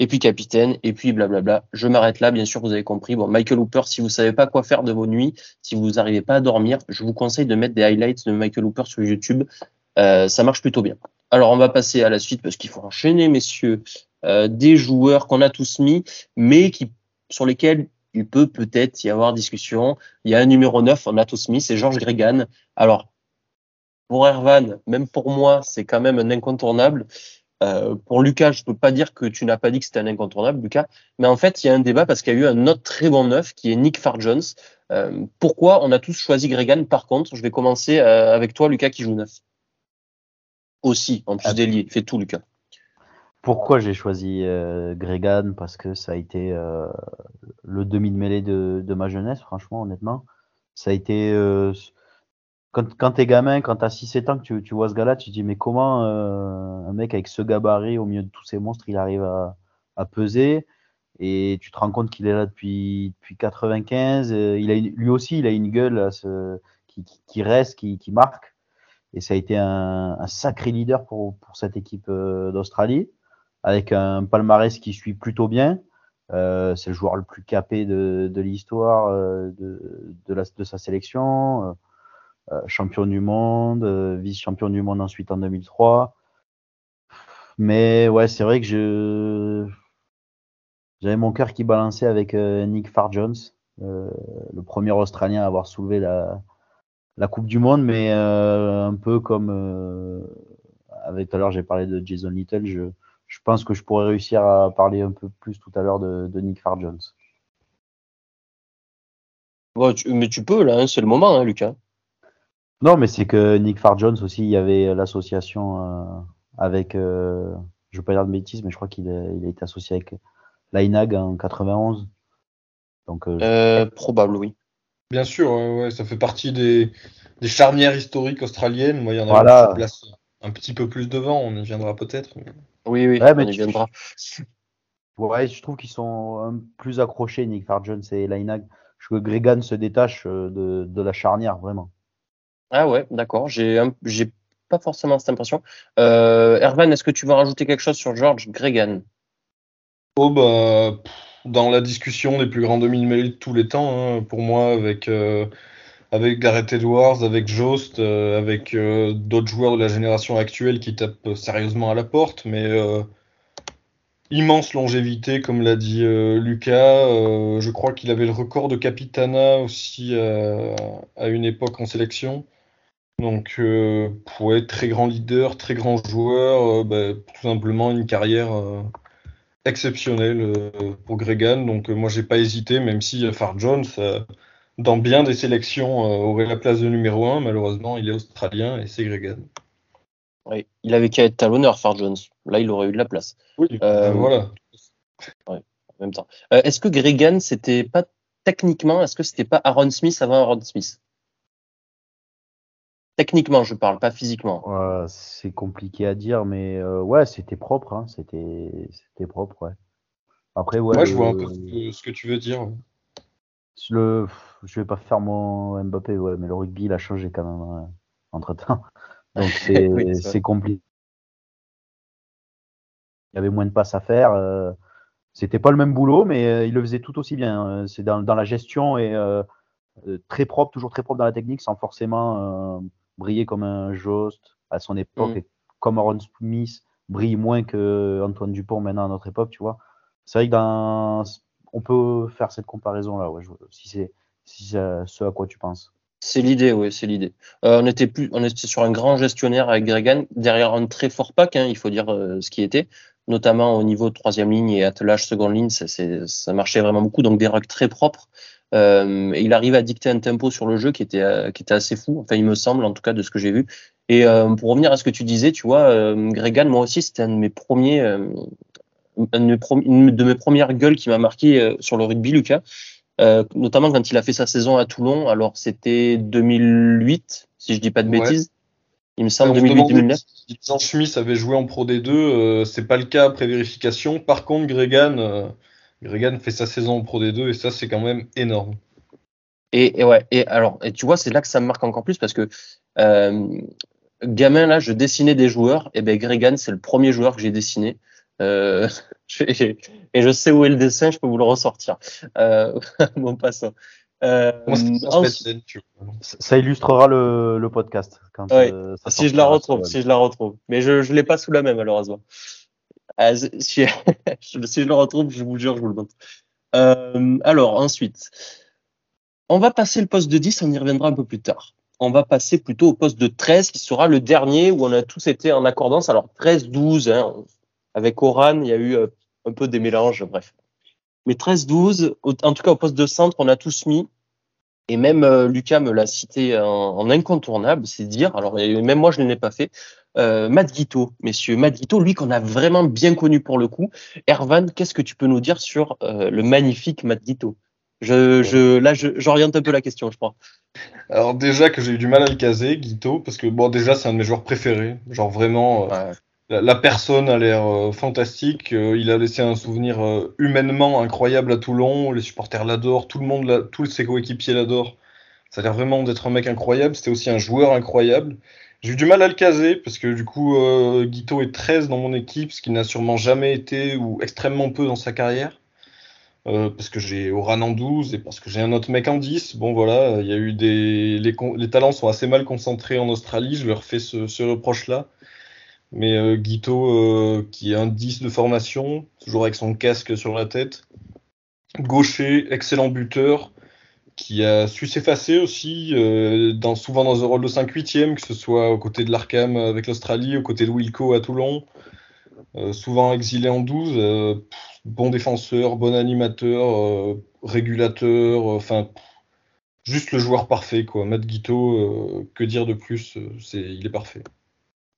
et puis capitaine, et puis blablabla. Je m'arrête là, bien sûr, vous avez compris. Bon, Michael Hooper, si vous savez pas quoi faire de vos nuits, si vous n'arrivez pas à dormir, je vous conseille de mettre des highlights de Michael Hooper sur YouTube. Euh, ça marche plutôt bien. Alors, on va passer à la suite parce qu'il faut enchaîner, messieurs, euh, des joueurs qu'on a tous mis, mais qui, sur lesquels il peut peut-être y avoir discussion. Il y a un numéro 9, on a tous mis, c'est Georges Gregan. Alors, pour Ervan, même pour moi, c'est quand même un incontournable. Euh, pour Lucas, je peux pas dire que tu n'as pas dit que c'était un incontournable, Lucas, mais en fait, il y a un débat parce qu'il y a eu un autre très bon neuf qui est Nick Farjones. Euh, pourquoi on a tous choisi Gregan? Par contre, je vais commencer euh, avec toi, Lucas, qui joue neuf. Aussi, en plus ah. d'ailier. Fais tout, Lucas. Pourquoi j'ai choisi Gregan? Parce que ça a été le demi de mêlée de, ma jeunesse, franchement, honnêtement. Ça a été quand, quand t'es gamin, quand t'as 6-7 ans, que tu, vois ce gars-là, tu te dis, mais comment euh, un mec avec ce gabarit au milieu de tous ces monstres, il arrive à, peser? Et tu te rends compte qu'il est là depuis, depuis 95. Euh, il a lui aussi, il a une gueule qui, reste, qui, marque. Et ça a été un, sacré leader pour, pour cette équipe euh, d'Australie, avec un palmarès qui suit plutôt bien. Euh, c'est le joueur le plus capé de, de l'histoire euh, de, de, de, sa sélection. Euh, champion du monde, euh, vice-champion du monde ensuite en 2003. Mais ouais, c'est vrai que j'avais mon cœur qui balançait avec euh, Nick Farjones, le premier Australien à avoir soulevé la, la Coupe du Monde, mais un peu comme avec tout à l'heure j'ai parlé de Jason Little, je, je pense que je pourrais réussir à parler un peu plus tout à l'heure de, de Nick Farjones. mais tu peux là, hein, c'est le moment, hein, Lucas. Non, mais c'est que Nick Farjones aussi, il y avait l'association euh, avec, euh, je veux pas dire de bêtises, mais je crois qu'il a, il a été associé avec l'INAG en 91. Donc, euh, euh, probable, oui. Bien sûr, ouais, ça fait partie des, des, charnières historiques australiennes. Moi, il y en a voilà. qui place un petit peu plus devant, on y viendra peut-être. Oui, oui, on y viendra. Ouais, je trouve qu'ils sont plus accrochés, Nick Farjones et l'INAG. Je veux que Gregan se détache de, de la charnière, vraiment. Ah ouais, d'accord. J'ai j'ai pas forcément cette impression. Euh, Ervan, est-ce que tu veux rajouter quelque chose sur George Gregan? Oh bah dans la discussion des plus grands demi-mêlées de tous les temps, hein, pour moi, avec euh, avec Gareth Edwards, avec Jost, euh, avec euh, d'autres joueurs de la génération actuelle qui tapent sérieusement à la porte, mais euh, immense longévité, comme l'a dit Lucas. je crois qu'il avait le record de Capitana aussi à une époque en sélection. Donc, ouais, très grand leader, très grand joueur, bah, tout simplement une carrière exceptionnelle pour Gregan. Donc, moi, j'ai pas hésité, même si Far Jones, dans bien des sélections, aurait la place de numéro 1. Malheureusement, il est australien et c'est Gregan. Oui, il avait qu'à être talonneur, Far Jones. Là, il aurait eu de la place. Oui, ben voilà. Ouais, en même temps. est-ce que Gregan, c'était pas techniquement, est-ce que c'était pas Aaron Smith avant Aaron Smith? Techniquement, je parle, pas physiquement. c'est compliqué à dire, mais euh, ouais, c'était propre. Hein, c'était, c'était propre, ouais. Après, ouais. je vois un peu ce que tu veux dire. Le, je vais pas faire mon Mbappé, ouais, mais le rugby, il a changé quand même hein, entre temps. Donc c'est, compliqué. Il y avait moins de passes à faire. Euh, c'était pas le même boulot, mais euh, il le faisait tout aussi bien. C'est dans, dans la gestion et très propre, toujours très propre dans la technique, sans forcément briller comme un Jost à son époque, mm. et comme Aaron Smith brille moins que Antoine Dupont maintenant à notre époque, tu vois. C'est vrai que dans... on peut faire cette comparaison-là, ouais, si c'est ce à quoi tu penses. C'est l'idée, oui, c'est l'idée. Euh, on était plus, on était sur un grand gestionnaire avec Gregan, derrière un très fort pack, hein, il faut dire euh, ce qui était, notamment au niveau troisième ligne et attelage seconde ligne, ça, marchait vraiment beaucoup, donc des rucks très propres. Euh, et il arrive à dicter un tempo sur le jeu qui était, qui était assez fou, enfin il me semble en tout cas de ce que j'ai vu. Et pour revenir à ce que tu disais, tu vois, Gregan, moi aussi, c'était un de mes premiers, une de mes premières gueules qui m'a marqué sur le rugby, Lucas. Euh, notamment quand il a fait sa saison à Toulon. Alors c'était 2008, si je dis pas de bêtises. Il me semble 2008-2009. Jean Schmiss avait joué en Pro D2, euh, c'est pas le cas après vérification. Par contre, Gregan, euh, Gregan fait sa saison en Pro D2 et ça c'est quand même énorme. Et, ouais, et alors, et tu vois, c'est là que ça me marque encore plus parce que gamin là, je dessinais des joueurs. Et ben Gregan, c'est le premier joueur que j'ai dessiné. Euh, et je sais où est le dessin, je peux vous le ressortir. Euh, bon passant. Euh, ça illustrera le, le podcast. Quand, euh, si je la retrouve, si je la retrouve. Mais je ne l'ai pas sous la main, malheureusement. Ah, si, si, je le retrouve, je vous jure, je vous le montre. Euh, alors, ensuite, on va passer le poste de 10, on y reviendra un peu plus tard. On va passer plutôt au poste de 13, qui sera le dernier où on a tous été en accordance. Alors, 13, 12, hein, avec Oran, il y a eu euh, un peu des mélanges, bref. Mais 13-12, en tout cas au poste de centre, on a tous mis, et même euh, Lucas me l'a cité en, incontournable, c'est dire, alors même moi je ne l'ai pas fait, euh, Matt Guito, messieurs. Matt Guito, lui qu'on a vraiment bien connu pour le coup. Ervan, qu'est-ce que tu peux nous dire sur euh, le magnifique Matt Guito je, je, là, j'oriente un peu la question, je crois. Alors déjà que j'ai eu du mal à le caser, Guito, parce que bon, déjà c'est un de mes joueurs préférés, genre vraiment. Ouais la, personne a l'air euh, fantastique. Euh, il a laissé un souvenir euh, humainement incroyable à Toulon. Les supporters l'adorent. Tout le monde, tous ses coéquipiers l'adorent. Ça a l'air vraiment d'être un mec incroyable. C'était aussi un joueur incroyable. J'ai eu du mal à le caser parce que du coup, Guito est 13 dans mon équipe, ce qui n'a sûrement jamais été ou extrêmement peu dans sa carrière. parce que j'ai Oran en 12 et parce que j'ai un autre mec en 10. Bon voilà, il y a eu des les, talents sont assez mal concentrés en Australie. Je leur fais ce, ce reproche-là. Mais euh, Guito, euh, qui est un 10 de formation, toujours avec son casque sur la tête. Gaucher, excellent buteur, qui a su s'effacer aussi, euh, souvent dans un rôle de 5-8e, que ce soit aux côtés de l'Arkham avec l'Australie, aux côtés de Wilco à Toulon. souvent exilé en 12. bon défenseur, bon animateur, régulateur, enfin juste le joueur parfait quoi. Matt Guito, que dire de plus, il est parfait.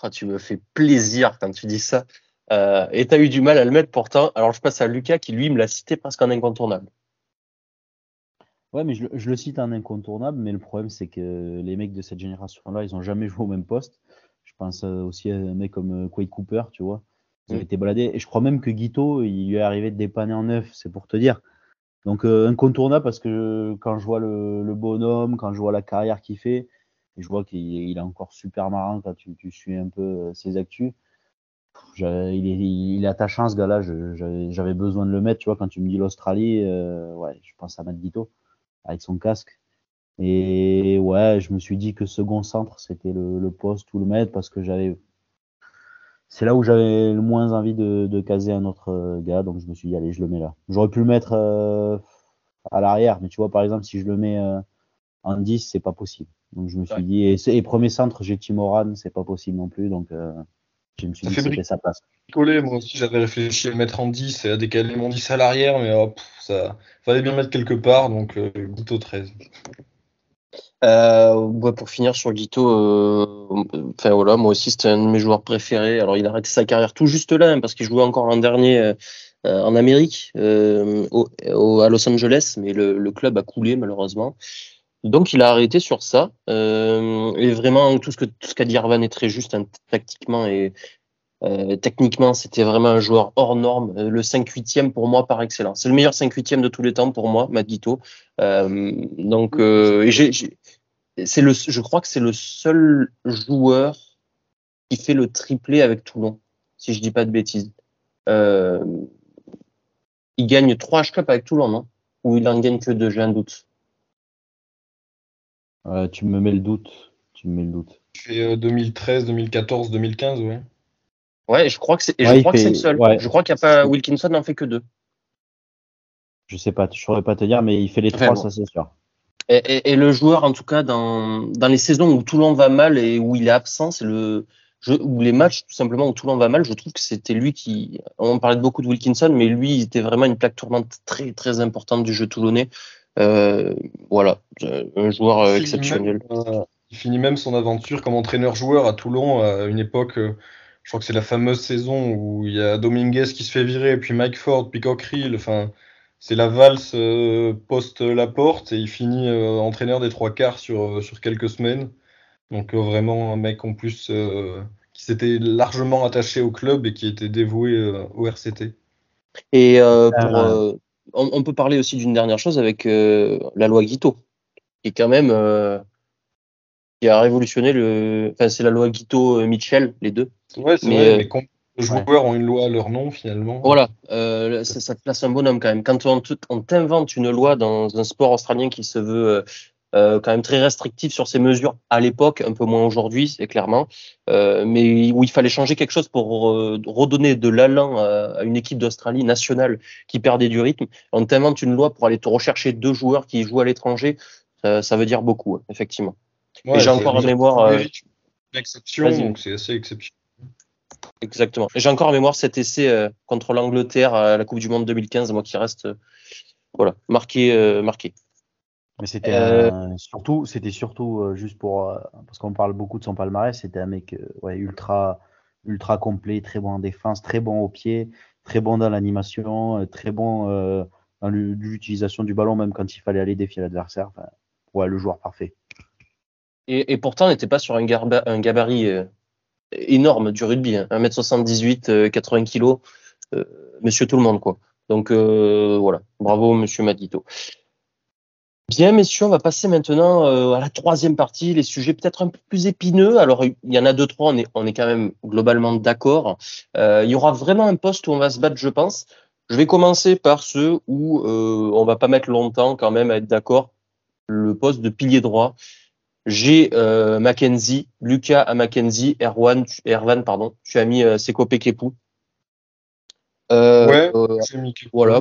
Ah, tu me fais plaisir quand tu dis ça. Euh, et tu as eu du mal à le mettre pourtant. Alors je passe à Lucas qui lui me l'a cité presque en incontournable. Ouais, mais je, le cite en incontournable, mais le problème c'est que les mecs de cette génération-là, ils ont jamais joué au même poste. Je pense euh, aussi à un mec comme euh, Quade Cooper, tu vois. Ils ont mm. été baladés. Et je crois même que Guito, il lui est arrivé de dépanner en neuf, c'est pour te dire. Donc incontournable parce que quand je vois le, le bonhomme, quand je vois la carrière qu'il fait, et je vois qu'il est encore super marrant quand tu, tu suis un peu euh, ses actus. Il est, il est attachant ce gars-là. J'avais besoin de le mettre. Tu vois, quand tu me dis l'Australie, euh, ouais, je pense à Matt Guito avec son casque. Et ouais, je me suis dit que second centre, c'était le, le, poste ou le mettre parce que j'avais. C'est là où j'avais le moins envie de, de, caser un autre euh, gars. Donc je me suis dit, allez, je le mets là. J'aurais pu le mettre euh, à l'arrière. Mais tu vois, par exemple, si je le mets euh, en 10, c'est pas possible. Donc je me suis dit, et, premier centre, j'ai Timoran, c'est pas possible non plus, donc euh, je me suis dit que c'était sa place. Collé, moi aussi j'avais réfléchi à le mettre en 10 et à décaler mon 10 à l'arrière, mais hop, ça fallait bien mettre quelque part, donc euh, Guito 13. Euh, pour finir sur Guito, euh, enfin voilà, moi aussi c'était un de mes joueurs préférés. Alors il a arrêté sa carrière tout juste là, hein, parce qu'il jouait encore l'an dernier euh, en Amérique, au, à Los Angeles, mais le, le, club a coulé malheureusement. Donc il a arrêté sur ça. Euh, et vraiment, tout ce que tout ce qu'a dit Arvan est très juste hein, tactiquement et euh, techniquement, c'était vraiment un joueur hors norme. Euh, le 5-8e pour moi par excellence. C'est le meilleur 5-8e de tous les temps pour moi, Euh, donc, euh, c'est le, je crois que c'est le seul joueur qui fait le triplé avec Toulon, si je dis pas de bêtises. Euh, il gagne 3 H-Cup avec Toulon, non? Ou il en gagne que deux, j'ai un doute. Euh, tu me mets le doute. Tu me mets le doute. Tu fais 2013, 2014, 2015, ouais. Ouais, je crois que c'est, Ouais, je crois que il c'est le fait- seul. ouais. Je crois qu'il n'y a pas, Wilkinson n'en fait que deux. Je sais pas, je saurais pas te dire, mais il fait les Enfin, trois, bon. ça c'est sûr. Et, et- et le joueur, en tout cas, dans, dans les saisons où Toulon va mal et où il est absent, c'est le, je, ou les matchs, tout simplement, où Toulon va mal, je trouve que c'était lui qui, on parlait beaucoup de Wilkinson, mais lui, il était vraiment une plaque tournante très, très importante du jeu toulonnais. Euh, voilà, euh, un joueur euh, Il exceptionnel. même, il finit même son aventure comme entraîneur-joueur à Toulon à une époque. je crois que c'est la fameuse saison où il y a Dominguez qui se fait virer, puis Mike Ford, puis Cockerill. Enfin, c'est la valse euh, post-Laporte et il finit euh, entraîneur des trois quarts sur, sur quelques semaines. Donc euh, vraiment un mec en plus euh, qui s'était largement attaché au club et qui était dévoué euh, au RCT. Et euh, pour, Ah. euh, on, on peut parler aussi d'une dernière chose avec euh, la loi Guito, qui est quand même euh, qui a révolutionné le. Enfin, c'est la loi Guito-Mitchell, les deux. Ouais, c'est Mais, vrai, euh, mais de joueurs ont une loi à leur nom finalement Voilà, euh, ça, ça te place un bonhomme quand même. Quand on t'invente une loi dans un sport australien qui se veut euh, euh, quand même très restrictif sur ses mesures à l'époque, un peu moins aujourd'hui, c'est clairement, euh, mais où il fallait changer quelque chose pour euh, redonner de l'allant à, à une équipe d'Australie nationale qui perdait du rythme. On t'invente une loi pour aller te rechercher deux joueurs qui jouent à l'étranger, ça, ça veut dire beaucoup, hein, effectivement. Ouais, Et j'ai encore en mémoire, euh, exception, vas-y. donc c'est assez exceptionnel. Exactement. J'ai encore en mémoire cet essai euh, contre l'Angleterre à la Coupe du Monde 2015, moi qui reste euh, voilà marqué, euh, marqué. Mais c'était Euh, surtout, c'était surtout euh, juste pour euh, parce qu'on parle beaucoup de son palmarès. C'était un mec ouais, ultra, ultra complet, très bon en défense, très bon au pied, très bon dans l'animation, très bon euh, dans l'u- l'utilisation du ballon, même quand il fallait aller défier l'adversaire. Enfin, ouais, le joueur parfait. Et, et pourtant, on n'était pas sur un, garba- un gabarit euh, énorme du rugby, hein, 1m78, euh, 80 kg, monsieur tout le monde, quoi. Donc voilà, bravo monsieur Madito. Bien, messieurs, on va passer maintenant euh, à la troisième partie, les sujets peut-être un peu plus épineux. Alors, il y en a deux, trois, on est, on est quand même globalement d'accord. Euh, il y aura vraiment un poste où on va se battre, je pense. Je vais commencer par ceux où euh, on va pas mettre longtemps quand même à être d'accord. Le poste de pilier droit. J'ai euh, Mackenzie, Lucas à Mackenzie, Erwan, tu- Erwan, pardon. Tu as mis Seko Pekepou. Ouais. J'ai mis voilà.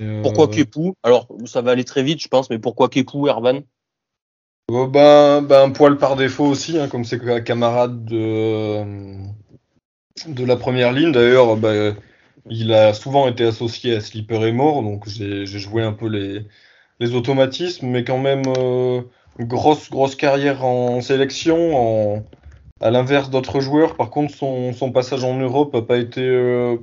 Euh, pourquoi Kepou Alors, ça va aller très vite, je pense, mais pourquoi Kepou, Erwan euh, ben, ben, un poil par défaut aussi, hein, comme ses camarades de, de la première ligne. D'ailleurs, ben, il a souvent été associé à Slipper et Mort, donc j'ai j'ai joué un peu les, les automatismes, mais quand même euh, grosse, grosse carrière en sélection, en, à l'inverse d'autres joueurs. Par contre, son, son passage en Europe n'a pas été, euh,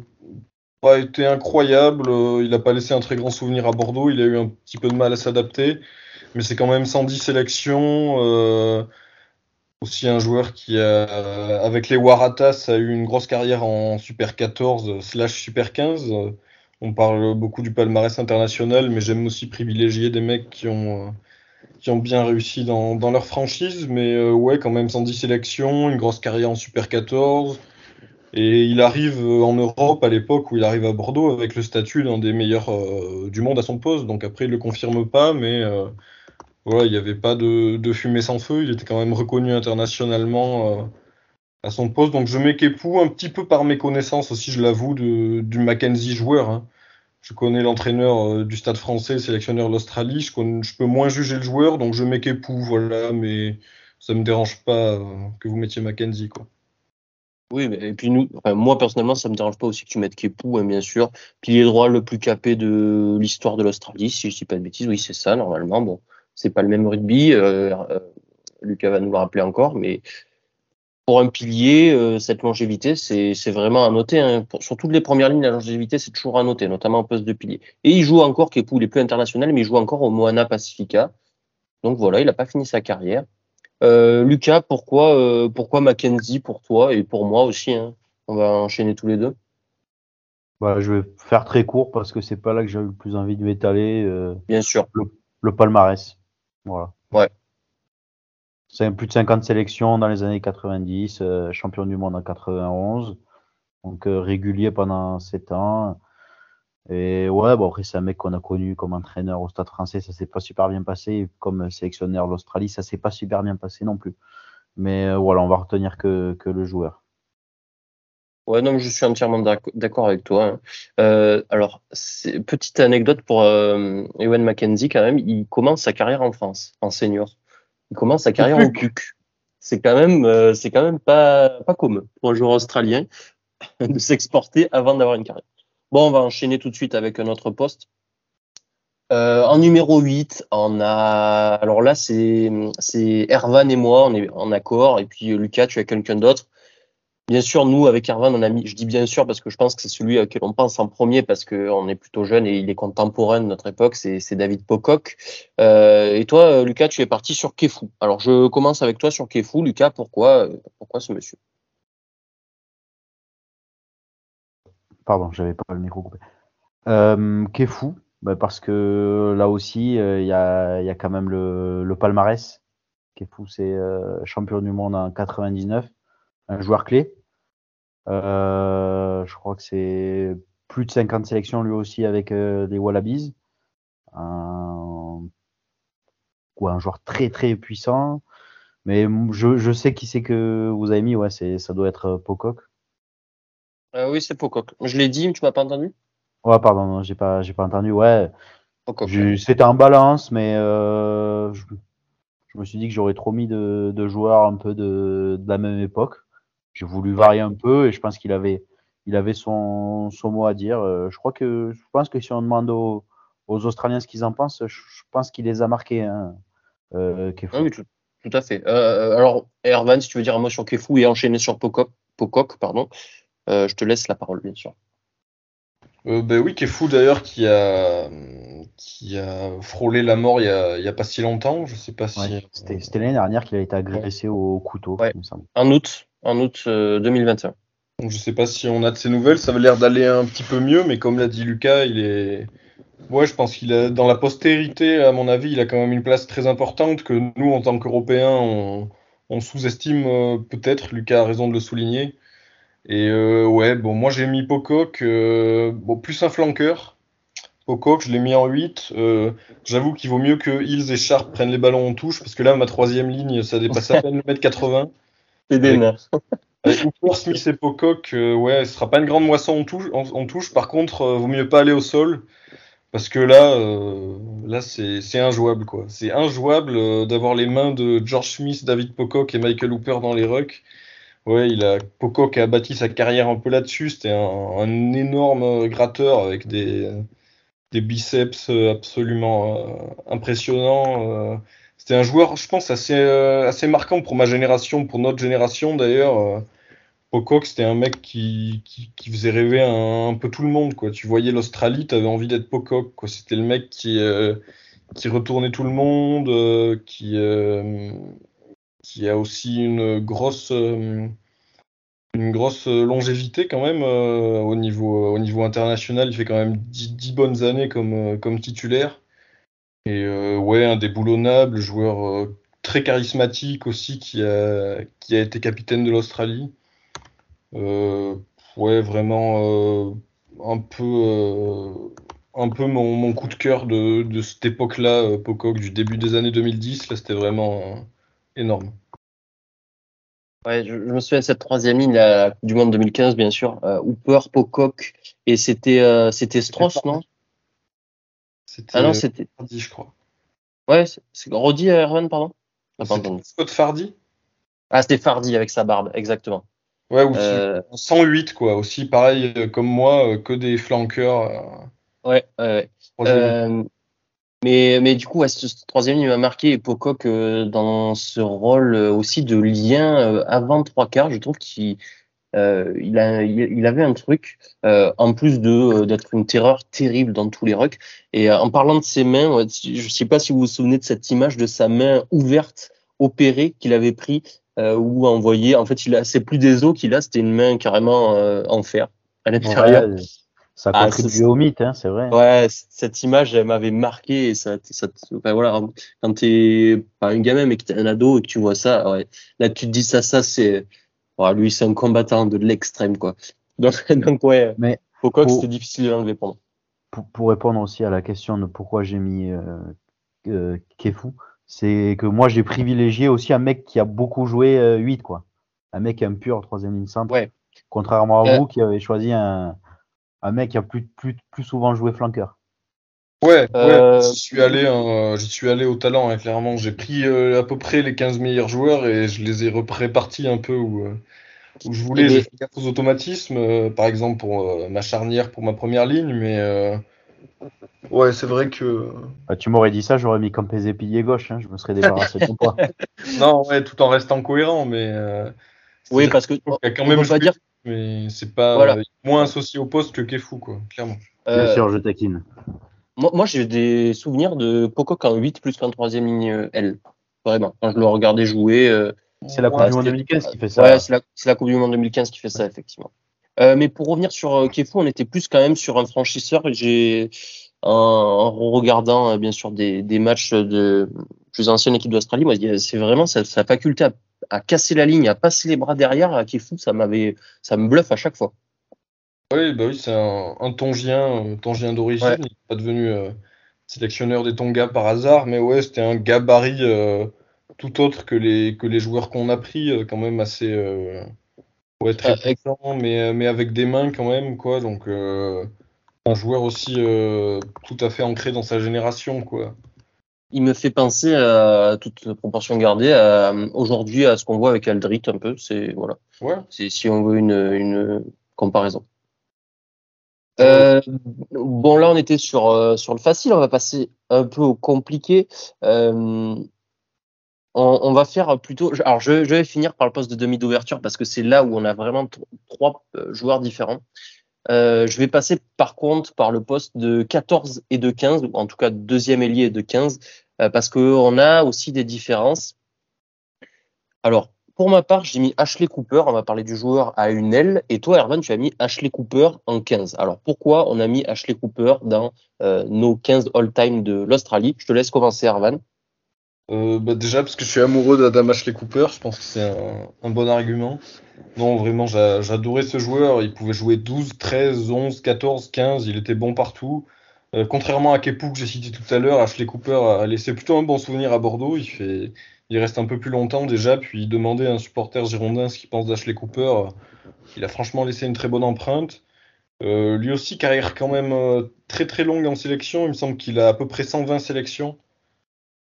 été incroyable. Euh, Il n'a pas laissé un très grand souvenir à Bordeaux. Il a eu un petit peu de mal à s'adapter. Mais c'est quand même 110 sélections. euh, aussi un joueur qui, a, avec les Waratahs, a eu une grosse carrière en Super 14 slash Super 15. Euh, On parle beaucoup du palmarès international, mais j'aime aussi privilégier des mecs qui ont, euh, bien réussi dans, leur franchise. Mais ouais, quand même 110 sélections, une grosse carrière en Super 14. Et il arrive euh, en Europe à l'époque où il arrive à Bordeaux avec le statut d'un des meilleurs euh, du monde à son poste. Donc après, il le confirme pas, mais euh, voilà, il n'y avait pas de, fumée sans feu. Il était quand même reconnu internationalement à son poste. Donc je mets Kepou un petit peu par méconnaissance aussi, je l'avoue, du Mackenzie joueur. hein. Je connais l'entraîneur du Stade français, le sélectionneur de l'Australie. Je, peux moins juger le joueur, donc je mets Kepou, voilà, mais ça me dérange pas que vous mettiez Mackenzie, quoi. Oui, et puis nous, moi personnellement, ça me dérange pas aussi que tu mettes Kepou, hein, bien sûr. Pilier droit le plus capé de l'histoire de l'Australie, si je dis pas de bêtises. Oui, c'est ça, normalement. Bon, c'est pas le même rugby. euh, euh, Lucas va nous le rappeler encore, mais pour un pilier, euh, cette longévité, c'est vraiment à noter. Hein. Sur toutes les premières lignes, la longévité, c'est toujours à noter, notamment en poste de pilier. Et il joue encore, Kepou, il est plus international, mais il joue encore au Moana Pacifica. Donc voilà, il n'a pas fini sa carrière. Euh, Lucas, pourquoi, euh, pourquoi Mackenzie pour toi et pour moi aussi hein? On va enchaîner tous les deux. Bah, je vais faire très court parce que c'est pas là que j'ai eu le plus envie de m'étaler. euh, Bien sûr. le palmarès. Voilà. Ouais. C'est plus de 50 sélections dans les années 90, euh, champion du monde en 91, donc euh, régulier pendant 7 ans. Et ouais, bon après c'est un mec qu'on a connu comme entraîneur au Stade Français, ça s'est pas super bien passé. Comme sélectionneur l'Australie, ça s'est pas super bien passé non plus. Mais euh, voilà, on va retenir que, que le joueur. Ouais, non, je suis entièrement d'accord avec toi. Hein. Euh, alors, petite anecdote pour euh, Ewan McKenzie quand même, il commence sa carrière en France, en senior. Il commence sa carrière en PUC. C'est quand même, euh, c'est quand même pas pas commun pour un joueur australien de s'exporter avant d'avoir une carrière. Bon, on va enchaîner tout de suite avec un autre poste. Euh, en numéro 8, on a. Alors là, c'est Ervan et moi, on est en accord. Et puis Lucas, tu as quelqu'un d'autre. Bien sûr, nous, avec Ervan, on a mis, je dis bien sûr parce que je pense que c'est celui auquel on pense en premier parce qu'on est plutôt jeune et il est contemporain de notre époque, c'est David Pocock. Euh, et toi, Lucas, tu es parti sur Kefou. Alors, je commence avec toi sur Kefou. Lucas, pourquoi, pourquoi ce monsieur? Pardon, j'avais pas le micro coupé. Euh, Kefou, bah parce que là aussi, euh, il y, a, quand même le, le palmarès. Kefou, c'est euh, champion du monde en 99, un joueur clé. Euh, je crois que c'est plus de 50 sélections lui aussi avec euh, les Wallabies. Un, un joueur très très puissant. Mais je, je sais qui c'est que vous avez mis, ouais, ça doit être Pocock. Euh, oui, c'est Pocock. Je l'ai dit, mais tu m'as pas entendu? Ouais, pardon, non, j'ai pas, j'ai pas entendu. Ouais, c'était en balance, mais euh, je, je, me suis dit que j'aurais trop mis de, de joueurs un peu de, de la même époque. J'ai voulu varier un peu et je pense qu'il avait, il avait son, son mot à dire. Euh, je crois que, je pense que si on demande aux, aux Australiens ce qu'ils en pensent, je, je pense qu'il les a marqués. Hein, euh, ah oui, tout, tout, à fait. Alors, Ervan, si tu veux dire un mot sur Kefou et enchaîner sur Pocock, Pocock pardon, je te laisse la parole, bien sûr. Euh, ben oui, Kefou d'ailleurs qui a qui a frôlé la mort il y a, il y a pas si longtemps. Je sais pas si. Ouais, C'était l'année dernière qu'il a été agressé au couteau. Ouais. En août, en août euh, 2021. Donc je sais pas si on a de ces nouvelles. Ça avait l'air d'aller un petit peu mieux, mais comme l'a dit Lucas, il est. Ouais, je pense qu'il a dans la postérité, à mon avis, il a quand même une place très importante que nous, en tant qu'Européens, on, on sous-estime euh, peut-être. Lucas a raison de le souligner. Et euh, ouais, bon, moi j'ai mis Pocock, euh, bon, plus un flanqueur. Pocock, je l'ai mis en 8. Euh, J'avoue qu'il vaut mieux que Hills et Sharp prennent les ballons en touche, parce que là, ma troisième ligne, ça dépasse à peine le mètre 80. C'est des Avec Hooper, Smith et Pocock, euh, ouais, ce sera pas une grande moisson en touche. En, en touche. Par contre, euh, vaut mieux pas aller au sol, parce que là, là c'est injouable, quoi. C'est injouable d'avoir les mains de George Smith, David Pocock et Michael Hooper dans les rucks. Ouais, il a Pocock a bâti sa carrière un peu là-dessus. C'était un, énorme gratteur avec des, des biceps absolument euh, impressionnants. Euh. C'était un joueur, je pense, assez, euh, assez marquant pour ma génération, pour notre génération d'ailleurs. Pocock, c'était un mec qui, qui, faisait rêver un, peu tout le monde. Quoi. Tu voyais l'Australie, tu avais envie d'être Pocock. C'était le mec qui, qui retournait tout le monde, qui qui a aussi une grosse, euh, une grosse longévité quand même euh, au, niveau, au niveau international. Il fait quand même 10, bonnes années comme, euh, comme titulaire. Et ouais, indéboulonnable, joueur très charismatique aussi qui a, qui a été capitaine de l'Australie. ouais, vraiment un peu un peu mon, coup de cœur de, cette époque-là, Pocock, du début des années 2010. Là, c'était vraiment énorme. Ouais, je, je, me souviens de cette troisième ligne, du Monde 2015, bien sûr. Euh, Hooper, Pocock, et c'était euh, c'était Strauss, non? Ah non, c'était. Fardy, je crois. Ouais, c'est Roddy Erwan, pardon? Scott Fardy? Ah, c'était Fardy avec sa barbe, exactement. Ouais, ou euh... 108, quoi. Aussi, pareil, euh, comme moi, que des flanqueurs. Ouais, ouais, ouais. Mais, mais du coup, ouais, ce, troisième, il m'a marqué et Pocock euh, dans ce rôle euh, aussi de lien euh, avant trois quarts. Je trouve qu'il euh, il, a, il, avait un truc, en plus de d'être une terreur terrible dans tous les rucks. Et en parlant de ses mains, je sais pas si vous vous souvenez de cette image de sa main ouverte, opérée, qu'il avait pris, ou envoyé. En fait, il a, c'est plus des os qu'il a, c'était une main carrément en fer à l'intérieur. Ouais, ça contribue ah, au mythe, hein, c'est vrai. Ouais, cette image, elle m'avait marqué. Et ça, ça, enfin, voilà, quand t'es pas un gamin, mais que t'es un ado et que tu vois ça, ouais, là, tu te dis ça, ça, c'est. Lui, c'est un combattant de l'extrême, quoi. Donc, donc ouais, mais Pocock, c'était difficile de l'enlever pour moi. pour, répondre aussi à la question de pourquoi j'ai mis euh, Kefu, c'est que moi j'ai privilégié aussi un mec qui a beaucoup joué 8, quoi. Un mec un pur troisième ligne simple. Ouais. Contrairement à vous qui avez choisi un, un mec qui a plus, plus, plus souvent joué flanqueur. Ouais, ouais j'y suis allé, hein, suis allé au talent, hein, clairement. J'ai pris à peu près les 15 meilleurs joueurs et je les ai répartis un peu où, où je voulais. J'ai fait aux automatismes, par exemple pour ma charnière, pour ma première ligne, mais Ouais, c'est vrai que. Bah, tu m'aurais dit ça, j'aurais mis Campese pilier gauche, hein, je me serais débarrassé de toi. non, ouais, tout en restant cohérent, mais. Euh, oui, parce que. Il y a quand même pas dire... mais c'est pas moins associé au poste que Kefu, quoi, clairement. Euh, Bien sûr, je taquine. Moi, moi j'ai des souvenirs de Pocock en 8 plus qu'en troisième ligne euh, L. Vraiment, quand je le regardais jouer. c'est la Coupe du Monde 2015 qui fait ça. Ouais, c'est la, la, Coupe du Monde 2015 qui fait ça, effectivement. Euh, mais pour revenir sur euh, Kefu, on était plus quand même sur un franchisseur. J'ai en, regardant euh, bien sûr des, des, matchs de plus anciennes équipes d'Australie, moi c'est vraiment sa, sa faculté à, à, casser la ligne, à passer les bras derrière à Kefu, ça m'avait, ça me bluffe à chaque fois. Oui, bah oui, c'est un, un, Tongien, Tongien d'origine. Il n'est pas devenu euh, sélectionneur des Tonga par hasard, mais ouais, c'était un gabarit euh, tout autre que les que les joueurs qu'on a pris, quand même assez Ouais, très euh, mais, euh, mais avec des mains quand même, quoi. Donc, euh, un joueur aussi tout à fait ancré dans sa génération, quoi. Il me fait penser à toute proportion gardée aujourd'hui à ce qu'on voit avec Aldrit un peu. C'est voilà. Ouais. C'est si on veut une, une comparaison. Euh, bon là on était sur sur le facile, on va passer un peu au compliqué. Euh, on, va faire plutôt. Alors, je, vais finir par le poste de demi d'ouverture parce que c'est là où on a vraiment trois euh, joueurs différents. Euh, je vais passer par contre par le poste de 14 et de 15, ou en tout cas deuxième ailier de 15, euh, parce qu'on a aussi des différences. Alors, pour ma part, j'ai mis Ashley Cooper, on va parler du joueur à une aile, et toi, Erwan, tu as mis Ashley Cooper en 15. Alors, pourquoi on a mis Ashley Cooper dans nos 15 all-time de l'Australie? Je te laisse commencer, Erwan. Euh, bah déjà parce que je suis amoureux d'Adam Ashley Cooper, je pense que c'est un, bon argument. Non, vraiment, j'adorais ce joueur. Il pouvait jouer 12, 13, 11, 14, 15. Il était bon partout. Euh, contrairement à Kepu que j'ai cité tout à l'heure, Ashley Cooper a laissé plutôt un bon souvenir à Bordeaux. Il, fait, il reste un peu plus longtemps déjà. Puis il demandait à un supporter girondin ce qu'il pense d'Ashley Cooper. Il a franchement laissé une très bonne empreinte. Euh, lui aussi, carrière quand même euh, très très longue en sélection. Il me semble qu'il a à peu près 120 sélections.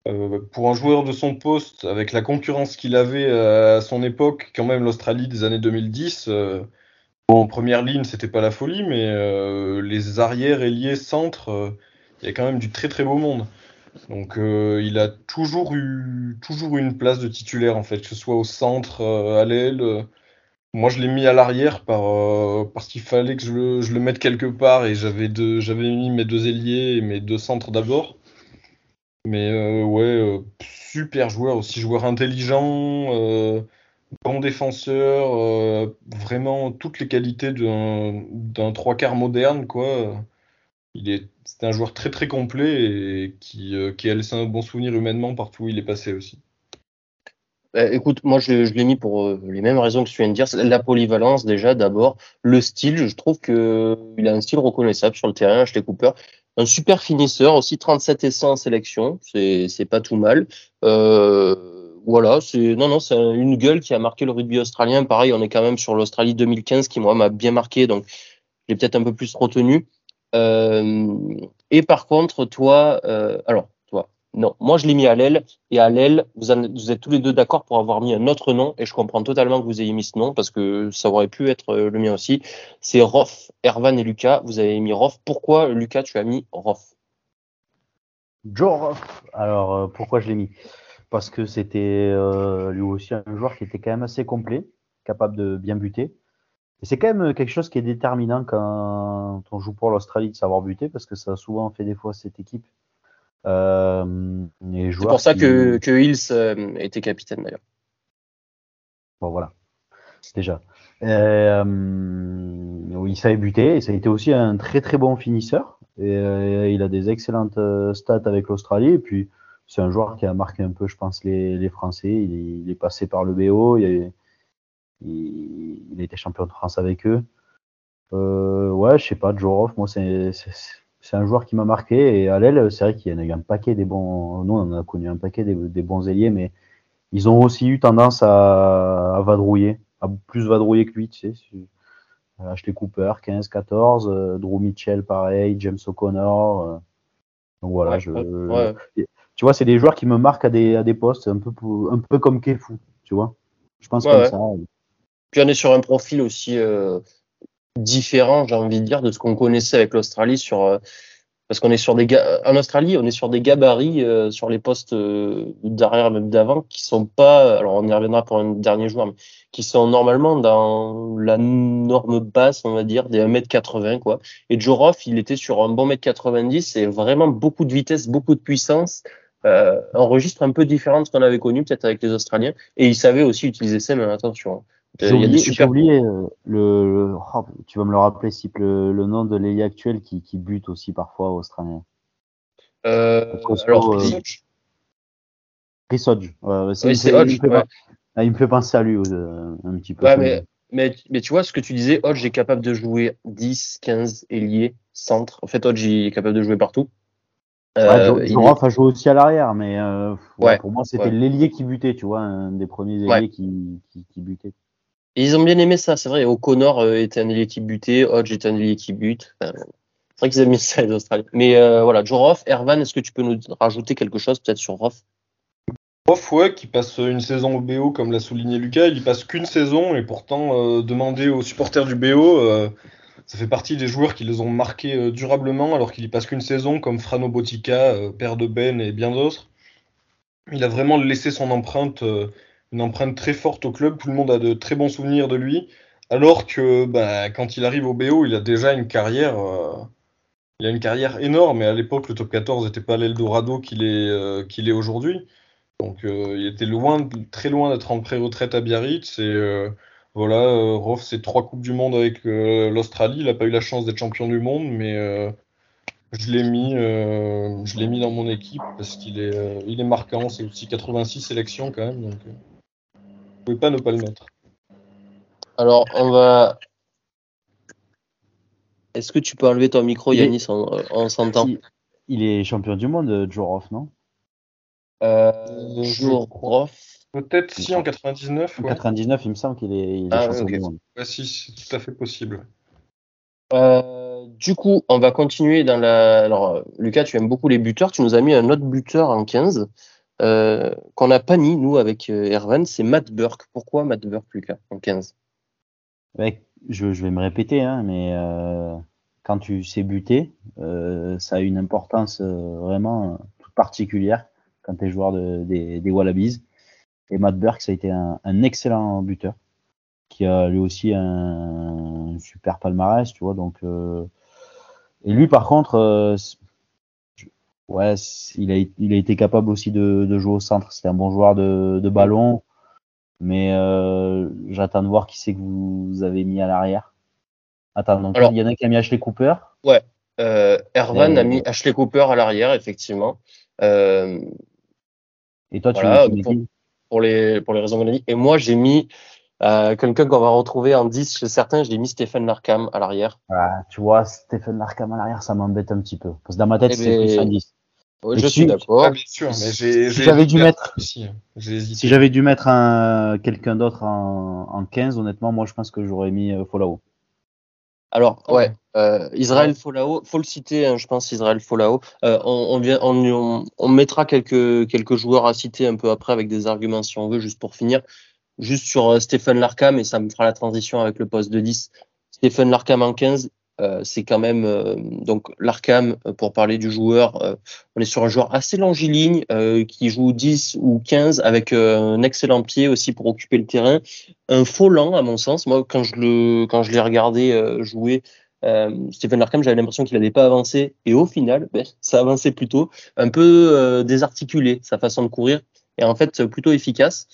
Euh, pour un joueur de son poste, avec la concurrence qu'il avait euh, à son époque, quand même l'Australie des années 2010, euh, en première ligne, c'était pas la folie, mais les arrières, ailiers, centres, il y a quand même du très très beau monde. Donc il a toujours eu toujours une place de titulaire en fait, que ce soit au centre, à l'aile. moi je l'ai mis à l'arrière par, parce qu'il fallait que je le, je le, mette quelque part et j'avais mis mes deux ailiers et mes deux centres d'abord. Mais euh, ouais, euh, super joueur, aussi joueur intelligent, euh, bon défenseur, vraiment toutes les qualités d'un trois quarts moderne, quoi. Il est, c'est un joueur très très complet et qui, a laissé un bon souvenir humainement partout où il est passé aussi. écoute, moi je, l'ai mis pour les mêmes raisons que tu viens de dire. La polyvalence déjà d'abord, le style, je trouve que il a un style reconnaissable sur le terrain. Chez Cooper, un super finisseur, aussi 37 essais en sélection, c'est pas tout mal. Euh, voilà, c'est non non, c'est une gueule qui a marqué le rugby australien. Pareil, on est quand même sur l'Australie 2015 qui moi m'a bien marqué, donc j'ai peut-être un peu plus retenu. Euh, et par contre, toi, euh, alors non, moi je l'ai mis à l'aile et à l'aile, vous, êtes tous les deux d'accord pour avoir mis un autre nom et je comprends totalement que vous ayez mis ce nom parce que ça aurait pu être euh, le mien aussi. C'est Roth, Ervan et Lucas. Vous avez mis Roth. Pourquoi Lucas tu as mis Roth Joe Roth. Alors euh, pourquoi je l'ai mis? Parce que c'était euh, lui aussi un joueur qui était quand même assez complet, capable de bien buter. Et c'est quand même quelque chose qui est déterminant quand on joue pour l'Australie de savoir buter parce que ça a souvent fait des fois cette équipe euh, c'est pour ça que, que Hills euh, était capitaine d'ailleurs. Bon voilà, déjà. Euh, il savait buter et ça a été aussi un très très bon finisseur. Et, euh, il a des excellentes euh, stats avec l'Australie. Et puis c'est un joueur qui a marqué un peu, je pense, les, les Français. Il est, il est, passé par le BO. Il, il, il, a été champion de France avec eux. Ouais, je sais pas, Jorov, moi c'est c'est un joueur qui m'a marqué. Et à l'aile, c'est vrai qu'il y en a eu un paquet des bons. Nous, on a connu un paquet des, bons ailiers, mais ils ont aussi eu tendance à, à vadrouiller, à plus vadrouiller que lui, tu sais. Ashley Cooper, 15, 14, euh, Drew Mitchell, pareil, James O'Connor. Euh. donc voilà, je, tu vois, c'est des joueurs qui me marquent à des, à des postes, un peu, un peu comme Kefu, tu vois. Je pense comme ça. Puis on est sur un profil aussi euh, différent, j'ai envie de dire, de ce qu'on connaissait avec l'Australie sur parce qu'on est sur des en Australie, on est sur des gabarits euh, sur les postes euh, d'arrière même d'avant qui sont pas, alors on y reviendra pour un dernier joueur, mais qui sont normalement dans la norme basse, on va dire, des 1m80 quoi. Et Joroff, il était sur un bon mètre 90 et vraiment beaucoup de vitesse, beaucoup de puissance. Euh, un registre un peu différent de ce qu'on avait connu peut-être avec les Australiens et il savait aussi utiliser ça mais attention hein. J'ai oublié, euh, le, oh, tu vas me le rappeler, si le, le nom de l'ailier actuel qui, qui bute aussi parfois australien. Euh, alors, Chris Hodge. Ouais, Hodge. Il, ouais. Ah, il me fait penser à lui euh, un petit peu. Ouais, mais, mais, mais, tu vois, ce que tu disais, Hodge est capable de jouer 10, 15 ailiers, centre. En fait, Hodge il est capable de jouer partout. Euh, ouais, a joué aussi à l'arrière, mais euh, ouais, pour moi, c'était l'ailier qui butait, tu vois, un des premiers ailiers qui, qui, qui butait ils ont bien aimé ça, c'est vrai. O'Connor euh, était un ailier qui butait, Hodge était un ailier qui bute. c'est vrai qu'ils aiment ça, les Australiens. Mais euh, voilà, Joe Roth, Ervan, est-ce que tu peux nous rajouter quelque chose peut-être sur Roth Roth, ouais, qui passe une saison au BO, comme l'a souligné Lucas, il y passe qu'une saison et pourtant, euh, demander aux supporters du BO, euh, ça fait partie des joueurs qui les ont marqués durablement alors qu'il y passe qu'une saison, comme Frano Botica, père de Ben et bien d'autres. Il a vraiment laissé son empreinte une empreinte très forte au club. Tout le monde a de très bons souvenirs de lui. Alors que bah, quand il arrive au BO, il a déjà une carrière, euh, il a une carrière énorme. Et à l'époque, le top 14 n'était pas l'Eldorado qu'il est, euh, qu'il est aujourd'hui. Donc euh, il était loin, très loin d'être en pré-retraite à Biarritz. Et voilà, Roth, c'est trois coupes du monde avec l'Australie. Il n'a pas eu la chance d'être champion du monde, mais je l'ai mis, mis dans mon équipe parce qu'il est, est marquant. C'est aussi 86 sélections quand même. Ne pouvez pas ne pas le mettre. Alors, on va. Est-ce que tu peux enlever ton micro, Yanis, en, s'entend Il est champion du monde, Joroff, non? Euh, Joroff Peut-être si en 99. En 99, il me semble qu'il est, ah, champion du monde. si, c'est tout à fait possible. Euh, du coup, on va continuer dans la. Alors, Lucas, tu aimes beaucoup les buteurs. Tu nous as mis un autre buteur en 15. Euh, qu'on n'a pas mis, nous, avec euh, Erwan, c'est Matt Burke. Pourquoi Matt Burke, Lucas, en 15 je, vais me répéter, hein, mais euh, quand tu sais buter, ça a une importance vraiment toute particulière quand tu es joueur des, Wallabies. Et Matt Burke, ça a été un, excellent buteur qui a lui aussi un, super palmarès, tu vois. Donc, et lui, par contre, ouais, il a, il a été capable aussi de, de jouer au centre. C'était un bon joueur de, de ballon. Mais euh, j'attends de voir qui c'est que vous avez mis à l'arrière. Attends, donc il y en a qui a mis Ashley Cooper? Ouais, euh, Ervan a mis Ashley Cooper à l'arrière, effectivement. Euh, Et toi, tu as mis pour, pour, les, pour les raisons qu'on a dit. Et moi, j'ai mis euh, quelqu'un qu'on va retrouver en 10 chez certains, j'ai mis Stephen Larkham à l'arrière. Ah, tu vois, Stephen Larkham à l'arrière, ça m'embête un petit peu. Parce que dans ma tête, eh c'est plus un 10 je suis d'accord. bien sûr, mais j'ai, si j'avais dû mettre, si j'avais dû mettre un, quelqu'un d'autre en, en 15, honnêtement, moi, je pense que j'aurais mis euh, Fallout. Alors, ouais, euh, Israël Fallout, faut le citer, hein, je pense, Israël Fallout. Euh, on, on, vient, on, on, mettra quelques, quelques joueurs à citer un peu après avec des arguments si on veut, juste pour finir. Juste sur euh, Stephen Larkham, et ça me fera la transition avec le poste de 10. Stephen Larkham en 15, euh, c'est quand même euh, donc l'Arkham euh, pour parler du joueur. on est sur un joueur assez longiligne qui joue 10 ou 15 avec un excellent pied aussi pour occuper le terrain. Un faux lent à mon sens. Moi quand je l'ai regardé jouer. Stephen Larkham, j'avais l'impression qu'il n'avait pas avancé et au final, ben, ça avançait plutôt, un peu désarticulé sa façon de courir et en fait plutôt efficace.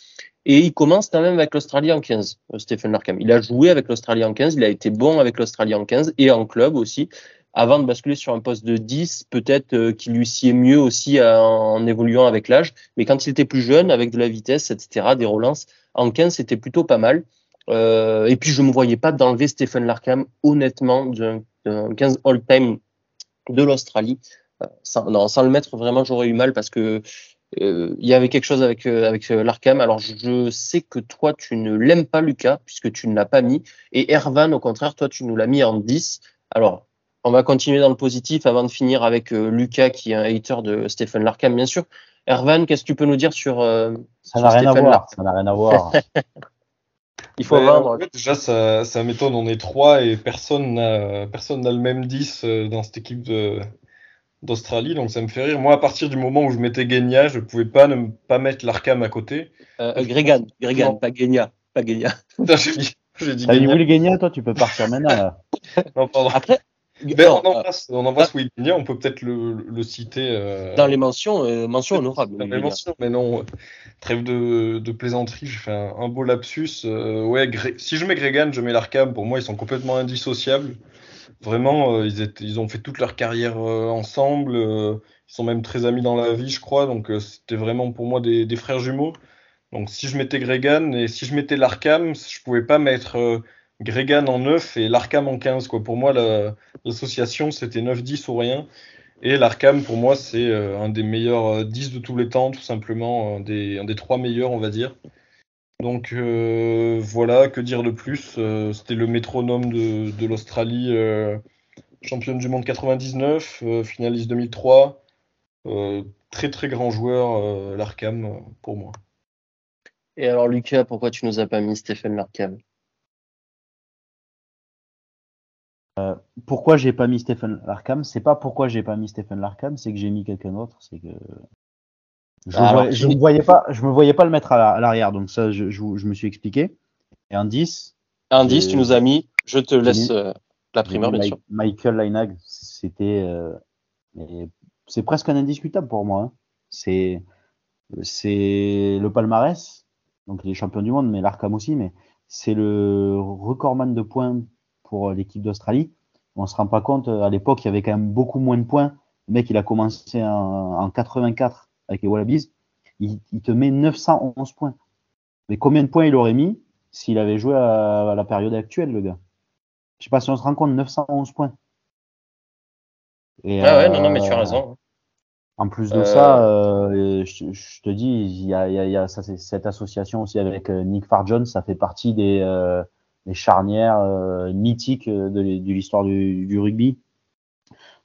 Et il commence quand même avec l'Australie en 15, euh, Stephen Larkham. Il a joué avec l'Australie en 15, il a été bon avec l'Australie en 15 et en club aussi. Avant de basculer sur un poste de 10, peut-être euh, qu'il lui sied mieux aussi euh, en évoluant avec l'âge. Mais quand il était plus jeune, avec de la vitesse, etc., des relances, en 15, c'était plutôt pas mal. et puis, je ne me voyais pas d'enlever Stephen Larkham, honnêtement, d'un 15 all-time de l'Australie. sans, sans le mettre, vraiment, j'aurais eu mal parce que il y avait quelque chose avec avec l'Arkham. Alors je sais que toi tu ne l'aimes pas Lucas puisque tu ne l'as pas mis et Ervan au contraire toi tu nous l'as mis en 10. Alors on va continuer dans le positif avant de finir avec Lucas qui est un hater de Stephen Larkham bien sûr. Ervan, qu'est-ce que tu peux nous dire sur ça n'a rien, à voir. Ça n'a rien à voir. Il faut vendre. déjà, ça, ça m'étonne. On est trois et personne n'a personne n'a le même 10 euh, dans cette équipe d'Australie. Donc ça me fait rire. Moi, à partir du moment où je mettais Genia, je pouvais pas ne pas mettre l'Arkham à côté. Euh, euh Gregan, Gregan, pas Genia. Pas Genia. j'ai dit, dit Genia. Genia, toi, tu peux partir maintenant. Là. non, pardon. Après, ben, on embrasse, on embrasse ah. Will on peut peut-être le, le, citer. Euh... Dans les mentions, euh, mentions honorables. Dans les mentions, mais non, trêve de, de plaisanterie, j'ai fait un, un, beau lapsus. Euh, ouais, si je mets Gregan, je mets l'Arkham, pour moi, ils sont complètement indissociables. Vraiment, euh, ils, étaient, ils ont fait toute leur carrière euh, ensemble, ils sont même très amis dans la vie, je crois, donc c'était vraiment pour moi des, des, frères jumeaux. Donc si je mettais Gregan et si je mettais l'Arkham, je pouvais pas mettre Gregan en 9 et l'Arkham en 15. Quoi. Pour moi, l'association, c'était 9-10 ou rien. Et l'Arkham, pour moi, c'est euh, un des meilleurs 10 euh, de tous les temps, tout simplement, un des, un des trois meilleurs, on va dire. Donc euh, voilà, que dire de plus C'était le métronome de, de l'Australie, championne du monde 99, finaliste 2003. très très grand joueur, l'Arkham, pour moi. Et alors Lucas, pourquoi tu nous as pas mis Stéphane Larkham? Euh, pourquoi j'ai pas mis Stephen Larkham? C'est pas pourquoi j'ai pas mis Stephen Larkham, c'est que j'ai mis quelqu'un d'autre. C'est que je, je me voyais pas, je me voyais pas le mettre à l'arrière, donc ça, je, je, me suis expliqué. Et un 10. Un 10, tu nous as mis. Je te laisse euh, la primeur, bien sûr. Michael Leinag, c'était, euh, c'est presque un indiscutable pour moi. Hein. C'est, c'est le palmarès, donc les champions du monde, mais l'Arkham aussi, mais c'est le recordman de points pour l'équipe d'Australie. On se rend pas compte, à l'époque, il y avait quand même beaucoup moins de points. Le mec, il a commencé en, 84 avec les Wallabies. Il, te met 911 points. Mais combien de points il aurait mis s'il avait joué à, la période actuelle, le gars? Je sais pas si on se rend compte, 911 points. Et, ah ouais, non, non, mais tu as euh, raison. En plus de ça, je, te dis, il y a, y a ça, cette association aussi avec Nick Farjon, ça fait partie des, les charnières euh, mythiques euh, de, l'histoire du, rugby.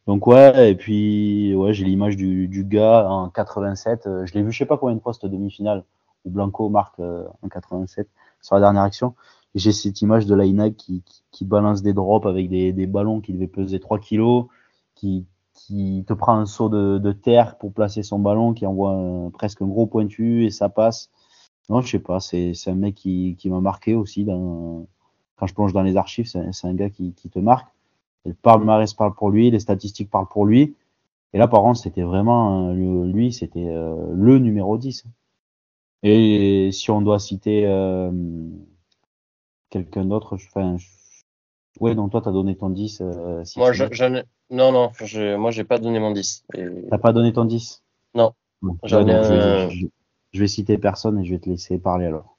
Donc ouais, et puis ouais, j'ai l'image du, gars en 87. Euh, je l'ai vu, je sais pas combien de postes demi-finale où Blanco marque en 87 sur la dernière action. J'ai cette image de l'AINAG qui, qui, balance des drops avec des, ballons qui devaient peser 3 kilos, qui, qui te prend un saut de, terre pour placer son ballon, qui envoie presque un gros pointu et ça passe. Non, je sais pas, c'est un mec qui, qui m'a marqué aussi dans, quand je plonge dans les archives, c'est un gars qui, te marque. Le palmarès parle pour lui, les statistiques parlent pour lui. Et là, par contre, c'était vraiment euh, lui, c'était euh, le numéro 10. Et si on doit citer euh, quelqu'un d'autre, enfin, je... ouais, donc toi, tu as donné ton 10. moi, je, non, non, je, moi, j'ai pas donné mon 10. Et... T'as pas donné ton 10 Non. je, vais citer personne et je vais te laisser parler alors.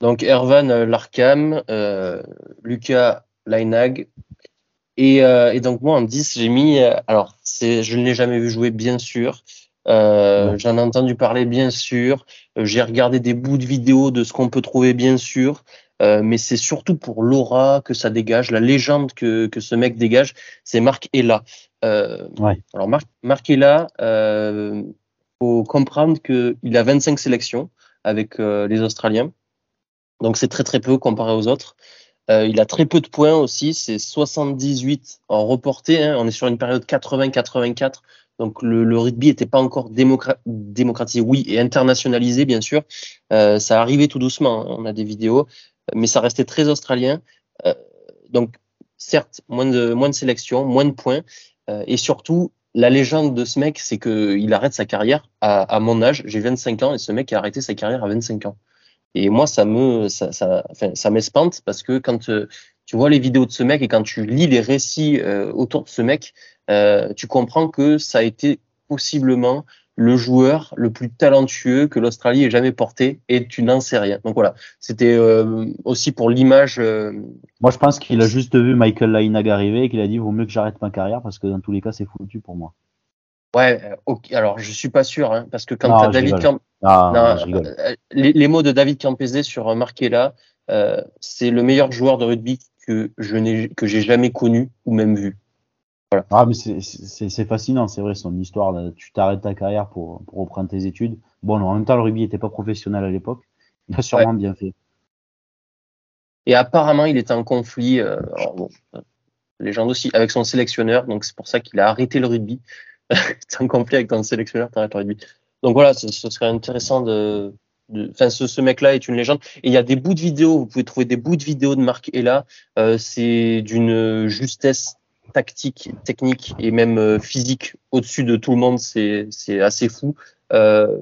Donc Ervan Larkham, Lucas Lainag. Et, euh, et, donc moi en 10, j'ai mis, alors c'est, je ne l'ai jamais vu jouer bien sûr, j'en ai entendu parler bien sûr, j'ai regardé des bouts de vidéos de ce qu'on peut trouver bien sûr, mais c'est surtout pour l'aura que ça dégage, la légende que, que ce mec dégage, c'est Marc Ella. ouais. Alors Marc, Marc Ella, faut comprendre qu'il a 25 sélections avec les Australiens. Donc c'est très très peu comparé aux autres. Euh, il a très peu de points aussi, c'est 78 en reporté. Hein. On est sur une période 80-84. Donc le, rugby n'était pas encore démocratisé, oui, et internationalisé, bien sûr. Euh, ça arrivait tout doucement, hein. on a des vidéos, mais ça restait très australien. Euh, donc certes, moins de, moins de sélections, moins de points, euh, et surtout, la légende de ce mec, c'est qu'il arrête sa carrière à, à mon âge. J'ai 25 ans et ce mec a arrêté sa carrière à 25 ans. Et moi, ça me, ça, ça, enfin, ça m'espante parce que quand euh, tu vois les vidéos de ce mec et quand tu lis les récits euh, autour de ce mec, euh, tu comprends que ça a été possiblement le joueur le plus talentueux que l'Australie ait jamais porté et tu n'en sais rien. Donc voilà, c'était aussi pour l'image. Moi, je pense qu'il a juste vu Michael Lainag arriver et qu'il a dit vaut mieux que j'arrête ma carrière parce que dans tous les cas, c'est foutu pour moi. Ouais, ok. Alors, je suis pas sûr, hein, parce que quand as David Camp... les, les, mots de David Campese sur Marquella, euh, c'est le meilleur joueur de rugby que je n'ai que j'ai jamais connu ou même vu. Ah, mais c'est fascinant, c'est vrai, son histoire. Tu t'arrêtes ta carrière pour, pour, reprendre tes études. Bon, en même temps, le rugby n'était pas professionnel à l'époque. Il a sûrement bien fait. Et apparemment, il était en conflit, euh, bon, légende aussi, avec son sélectionneur. Donc, c'est pour ça qu'il a arrêté le rugby. es en conflit avec ton sélectionneur, arrêtes le rugby. Donc voilà, ce, serait intéressant de. Enfin, ce, ce mec-là est une légende. Et il y a des bouts de vidéos, vous pouvez trouver des bouts de vidéos de Marc Ella. Euh, c'est d'une justesse tactique, technique et même euh, physique au-dessus de tout le monde, c'est assez fou. Euh,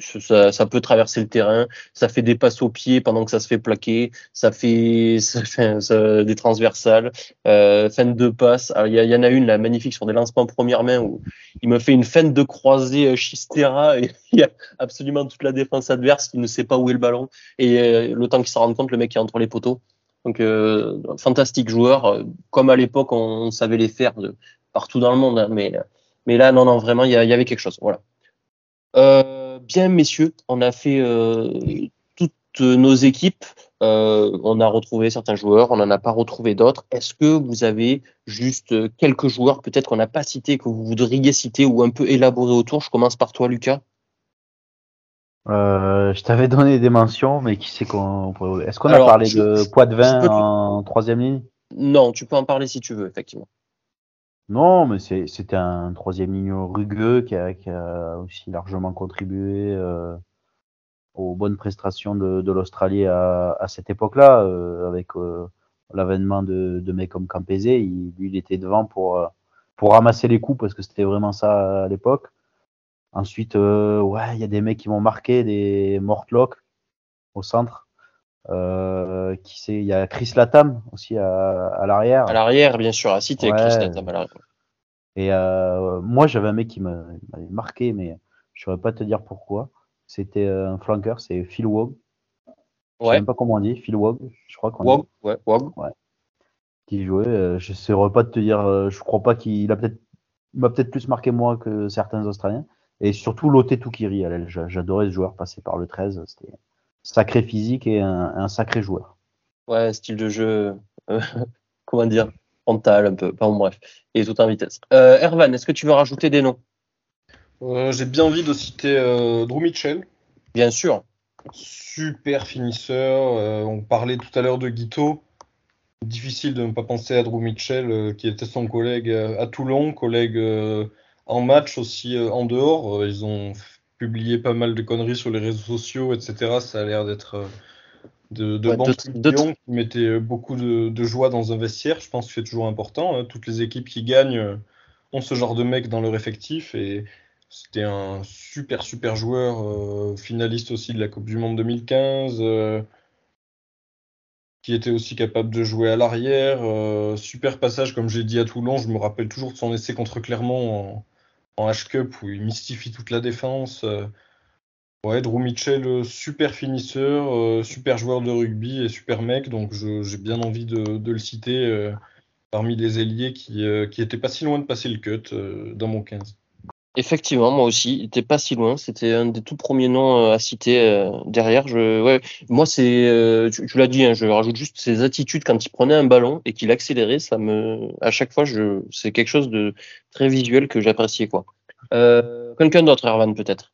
ça, peut traverser le terrain, ça fait des passes au pied pendant que ça se fait plaquer, ça fait, des transversales, euh, fente de passe. Il y, en a une là magnifique sur des lancements première main où il me fait une fente de croisée Chistera euh, et il y a absolument toute la défense adverse qui ne sait pas où est le ballon et euh, le temps qu'il s'en rende compte, le mec est entre les poteaux. Donc, euh, fantastique joueur, comme à l'époque on, savait les faire partout dans le monde. Hein, mais, là, non, non, vraiment, il y, avait quelque chose. Voilà. Bien, messieurs, on a fait toutes nos équipes. on a retrouvé certains joueurs, on n'en a pas retrouvé d'autres. Est-ce que vous avez juste quelques joueurs, peut-être qu'on n'a pas cité, que vous voudriez citer ou un peu élaborer autour? Je commence par toi, Lucas. Euh, je t'avais donné des mentions, mais qui sait qu'on. Est-ce qu'on a parlé de Poitvin en troisième ligne? Non, tu peux en parler si tu veux, effectivement. Non, mais c'était un troisième ligne rugueux qui a, aussi largement contribué euh, aux bonnes prestations de, l'Australie à, cette époque-là, euh, avec l'avènement de, de comme Campese. Il, lui, il était devant pour, ramasser les coups parce que c'était vraiment ça à l'époque. Ensuite, euh, ouais, il y a des mecs qui m'ont marqué, des Mortlock au centre. Euh, qui c'est? Il y a Chris Latam aussi à, l'arrière. À l'arrière, bien sûr, à citer Chris Latam à l'arrière. Et euh, moi, j'avais un mec qui m'avait marqué, mais je ne saurais pas te dire pourquoi. C'était un flanker, c'est Phil Wog. Je ne sais même pas comment on dit, Phil Wog, je crois qu'on Wog, ouais, Wog. Ouais. Qui jouait, je ne saurais pas te dire, je crois pas qu'il a peut-être m'a peut-être plus marqué moi que certains Australiens. Et surtout Lotte Tukiri, j'adorais ce joueur passé par le 13. C'était sacré physique et un, sacré joueur. Ouais, style de jeu, euh, comment dire, frontal un peu. Enfin, bref, et tout en vitesse. Euh, Ervan, est-ce que tu veux rajouter des noms? Euh, J'ai bien envie de citer Drew Mitchell. Bien sûr. Super finisseur. on parlait tout à l'heure de Guito. Difficile de ne pas penser à Drew Mitchell, qui était son collègue à Toulon, collègue en match aussi euh, en dehors. Euh, ils ont publié pas mal de conneries sur les réseaux sociaux, etc. Ça a l'air d'être euh, de, de bons qui mettaient beaucoup de, joie dans un vestiaire. Je pense que c'est toujours important. Hein. Toutes les équipes qui gagnent ont ce genre de mec dans leur effectif et c'était un super super joueur, finaliste aussi de la Coupe du Monde 2015, qui était aussi capable de jouer à l'arrière. super passage, comme j'ai dit à Toulon, je me rappelle toujours de son essai contre Clermont en, en H-Cup où il mystifie toute la défense. Euh, ouais, Drew Mitchell, euh, super finisseur, euh, super joueur de rugby et super mec, donc j'ai bien envie de, le citer parmi les ailiers qui, qui étaient pas si loin de passer le cut dans mon 15. Effectivement, moi aussi, il était pas si loin. C'était un des tout premiers noms à citer derrière. Je, ouais, moi, c'est, tu, l'as dit, hein, je rajoute juste ses attitudes quand il prenait un ballon et qu'il accélérait. Ça me, à chaque fois, je, c'est quelque chose de très visuel que j'appréciais, quoi. Euh, quelqu'un d'autre, Erwan, peut-être?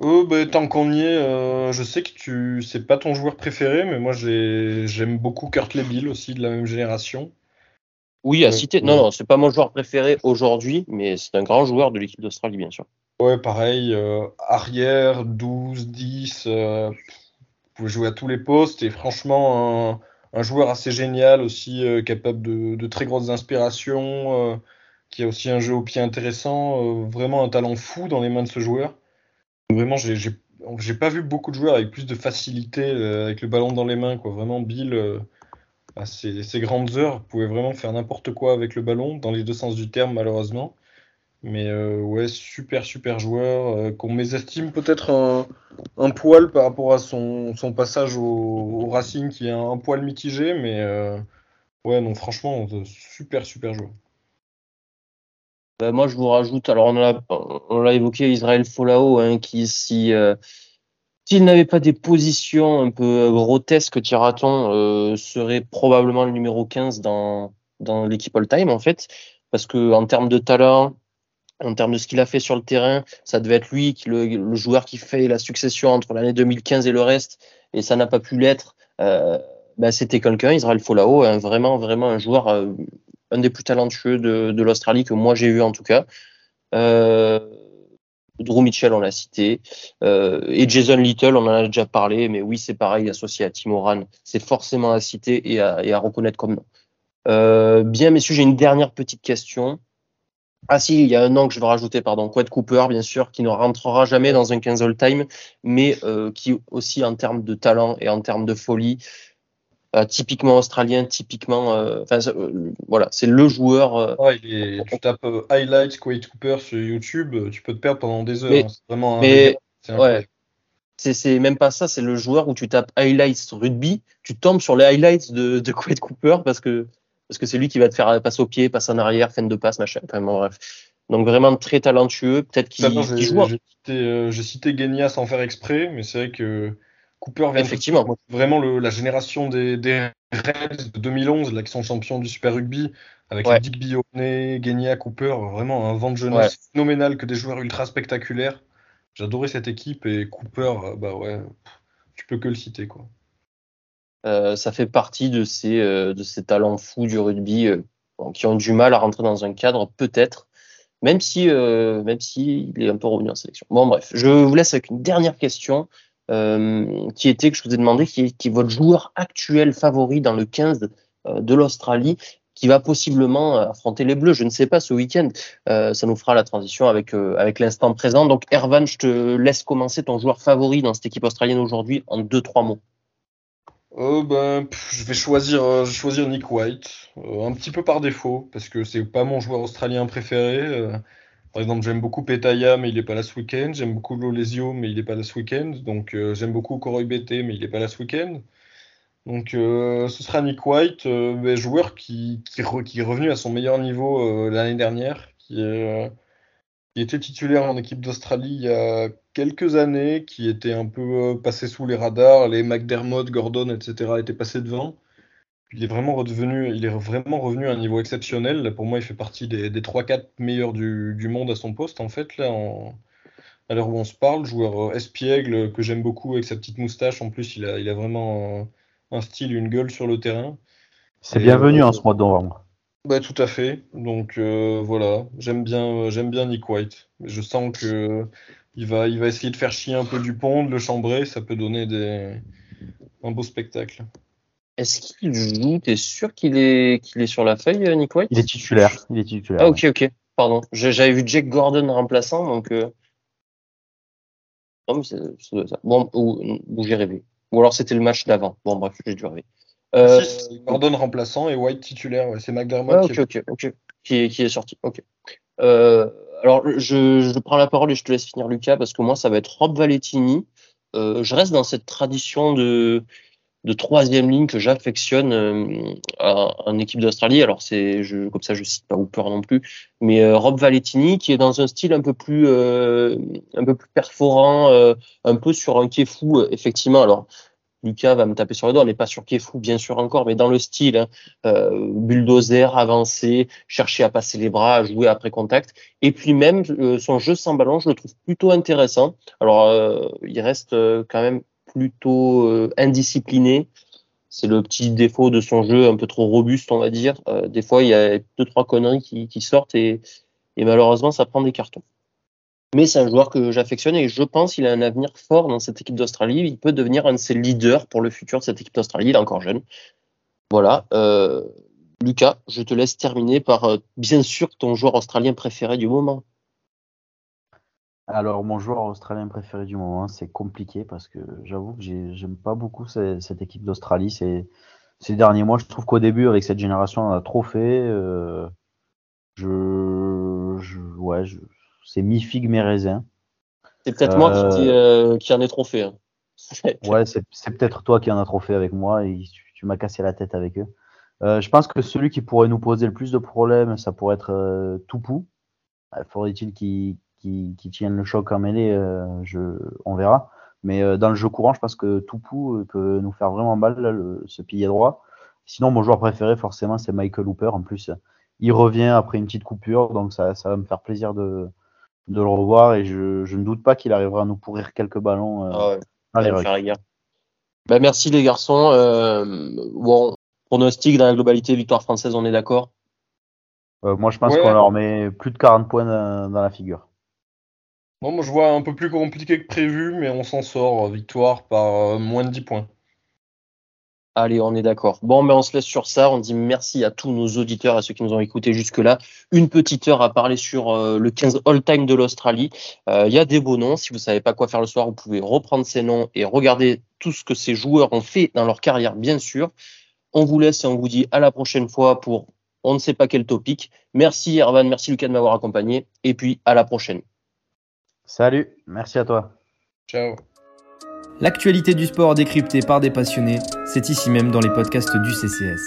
Oh, bah, tant qu'on y est, je sais que tu, c'est pas ton joueur préféré, mais moi, j'aime beaucoup Kurt Lebill aussi de la même génération. Oui, à citer. Non, non, c'est pas mon joueur préféré aujourd'hui, mais c'est un grand joueur de l'équipe d'Australie, bien sûr. Ouais, pareil, euh, arrière, 12, 10, euh, vous pouvez jouer à tous les postes, et franchement, un, joueur assez génial aussi, euh, capable de, très grosses inspirations, qui a aussi un jeu au pied intéressant, vraiment un talent fou dans les mains de ce joueur. Vraiment, j'ai pas vu beaucoup de joueurs avec plus de facilité, avec le ballon dans les mains, quoi. Vraiment, Bill ces, grandes heures, pouvait vraiment faire n'importe quoi avec le ballon, dans les deux sens du terme, malheureusement. Mais ouais, super, super joueur, qu'on mésestime peut-être un, poil par rapport à son, passage au, Racing qui est un, poil mitigé, mais ouais, non, franchement, super, super joueur. Bah, moi, je vous rajoute, alors on l'a évoqué, Israël Folao, hein, qui si s'il n'avait pas des positions un peu grotesques, Tiraton euh, serait probablement le numéro 15 dans, l'équipe all-time, en fait. Parce que en termes de talent, en termes de ce qu'il a fait sur le terrain, ça devait être lui, le, joueur qui fait la succession entre l'année 2015 et le reste, et ça n'a pas pu l'être. Euh, bah, c'était quelqu'un, Israël Folao, vraiment, vraiment un joueur euh, un des plus talentueux de, l'Australie que moi j'ai eu en tout cas. Euh, Drew Mitchell, on l'a cité. Euh, et Jason Little, on en a déjà parlé, mais oui, c'est pareil, associé à Timoran. C'est forcément à citer et à, reconnaître comme nom. Euh, bien, messieurs, j'ai une dernière petite question. Ah si, il y a un nom que je veux rajouter, pardon, Quad Cooper, bien sûr, qui ne rentrera jamais dans un 15 all-time, mais euh, qui aussi en termes de talent et en termes de folie, typiquement australien, typiquement, euh, euh, voilà, c'est le joueur. il est, tu tapes highlights Quade Cooper sur YouTube, tu peux te perdre pendant des heures. Hein. c'est vraiment un mais, ouais, c'est même pas ça, c'est le joueur où tu tapes highlights rugby, tu tombes sur les highlights de, de Quade Cooper parce que parce que c'est lui qui va te faire passe au pied, passe en arrière, fin de passe, machin. Enfin, bref. Donc vraiment très talentueux, peut-être qu'il joue. J'ai cité, cité Genia sans faire exprès, mais c'est vrai que Cooper vient Effectivement. vraiment le, la génération des, des, Reds de 2011, là, qui sont champions du Super Rugby, avec Dick Bionnet, Genia, Cooper, vraiment un vent de jeunesse phénoménal, que des joueurs ultra spectaculaires. J'adorais cette équipe et Cooper, euh, bah ouais, tu peux que le citer quoi. Euh, ça fait partie de ces, euh, de ces talents fous du rugby qui ont du mal à rentrer dans un cadre, peut-être, même si, même si il est un peu revenu en sélection. Bon, bref, je vous laisse avec une dernière question. Euh, qui était, que je vous ai demandé, qui est, votre joueur actuel favori dans le 15 euh, de l'Australie, qui va possiblement euh, affronter les Bleus. Je ne sais pas ce week-end. ça nous fera la transition avec, avec l'instant présent. Donc, Ervan, je te laisse commencer ton joueur favori dans cette équipe australienne aujourd'hui en deux, trois mots. Euh, ben, je vais choisir, je choisir Nick White, un petit peu par défaut, parce que c'est pas mon joueur australien préféré. Par exemple, j'aime beaucoup Petaya, mais il n'est pas là ce week-end. J'aime beaucoup Lolesio, mais il n'est pas là ce week-end. Donc, euh, j'aime beaucoup Koroy BT, mais il n'est pas là ce week-end. Donc, euh, ce sera Nick White, euh, joueur qui, est revenu à son meilleur niveau l'année dernière, qui, qui, était titulaire en équipe d'Australie il y a quelques années, qui était un peu passé sous les radars. Les McDermott, Gordon, etc. étaient passés devant il est vraiment redevenu, il est vraiment revenu à un niveau exceptionnel. pour moi, il fait partie des, des 3-4 meilleurs du, du, monde à son poste, en fait, là, en, à l'heure où on se parle. Joueur euh, espiègle que j'aime beaucoup avec sa petite moustache. En plus, il a, il a vraiment un, style, une gueule sur le terrain. C'est bienvenu en ce mois de novembre. Bah, tout à fait. Donc euh, voilà, j'aime bien, j'aime bien Nick White. Je sens que il va, il va essayer de faire chier un peu du pont, de le chambrer. Ça peut donner des, un beau spectacle. Est-ce qu'il joue? T'es sûr qu'il est, qu'il est sur la feuille, euh, Nick White? Il est titulaire. Il est titulaire. Ah, ok, ok. Pardon. J'avais vu Jack Gordon remplaçant, donc. Euh... Non, mais c'est ça. Bon, ou, j'ai rêvé. Ou alors c'était le match d'avant. Bon, bref, j'ai dû rêver. Euh... Gordon remplaçant et White titulaire. Ouais. C'est McDermott ah, qui, est... qui, est, qui est sorti. Ok. Euh, alors, je, je, prends la parole et je te laisse finir, Lucas, parce que moi, ça va être Rob Valentini. Euh, je reste dans cette tradition de de troisième ligne que j'affectionne euh, en équipe d'Australie. Alors c'est comme ça je cite pas Hooper non plus, mais euh, Rob Valentini qui est dans un style un peu plus euh, un peu plus perforant, euh, un peu sur un quai fou effectivement. Alors Lucas va me taper sur le doigt, on n'est pas sur quai fou bien sûr encore, mais dans le style hein, bulldozer, avancer, chercher à passer les bras, à jouer après contact, et puis même son jeu sans ballon, je le trouve plutôt intéressant. Alors il reste quand même plutôt euh, indiscipliné. C'est le petit défaut de son jeu un peu trop robuste, on va dire. Euh, des fois, il y a deux, trois conneries qui, sortent et, malheureusement, ça prend des cartons. Mais c'est un joueur que j'affectionne et je pense qu'il a un avenir fort dans cette équipe d'Australie. Il peut devenir un de ses leaders pour le futur de cette équipe d'Australie. Il est encore jeune. Voilà. Euh, Lucas, je te laisse terminer par, bien sûr, ton joueur australien préféré du moment. Alors, mon joueur australien préféré du moment, c'est compliqué parce que j'avoue que j'aime pas beaucoup cette, équipe d'Australie. Ces, derniers mois, je trouve qu'au début, avec cette génération, on a trop fait. Euh, je, je ouais, je, c'est mi figue mi raisin. C'est peut-être moi qui, euh, qui, en ai trop fait. Hein. ouais, c'est, peut-être toi qui en as trop fait avec moi et tu, m'as cassé la tête avec eux. Euh, je pense que celui qui pourrait nous poser le plus de problèmes, ça pourrait être euh, Toupou. Faudrait-il qu'il, qu'il, qu'il tienne le choc en mêlée, je, on verra. Mais dans le jeu courant, je pense que Toupou peut nous faire vraiment mal, le, ce pilier droit. Sinon, mon joueur préféré, forcément, c'est Michael Hooper. En plus, il revient après une petite coupure, donc ça, ça va me faire plaisir de, de le revoir et je, je ne doute pas qu'il arrivera à nous pourrir quelques ballons. Euh, ah ouais. bah, merci les garçons. Euh, bon, pronostic dans la globalité, victoire française, on est d'accord euh, Moi, je pense qu'on leur met plus de 40 points dans, dans la figure. Non, moi je vois un peu plus compliqué que prévu, mais on s'en sort. Victoire par moins de 10 points. Allez, on est d'accord. Bon, mais on se laisse sur ça. On dit merci à tous nos auditeurs, à ceux qui nous ont écoutés jusque-là. Une petite heure à parler sur euh, le 15 all-time de l'Australie. Euh, il y a des beaux noms. Si vous savez pas quoi faire le soir, vous pouvez reprendre ces noms et regarder tout ce que ces joueurs ont fait dans leur carrière, bien sûr. On vous laisse et on vous dit à la prochaine fois pour on ne sait pas quel topic. Merci Ervan, merci Lucas de m'avoir accompagné. Et puis à la prochaine. Salut, merci à toi. Ciao. L'actualité du sport décryptée par des passionnés, c'est ici même dans les podcasts du CCS.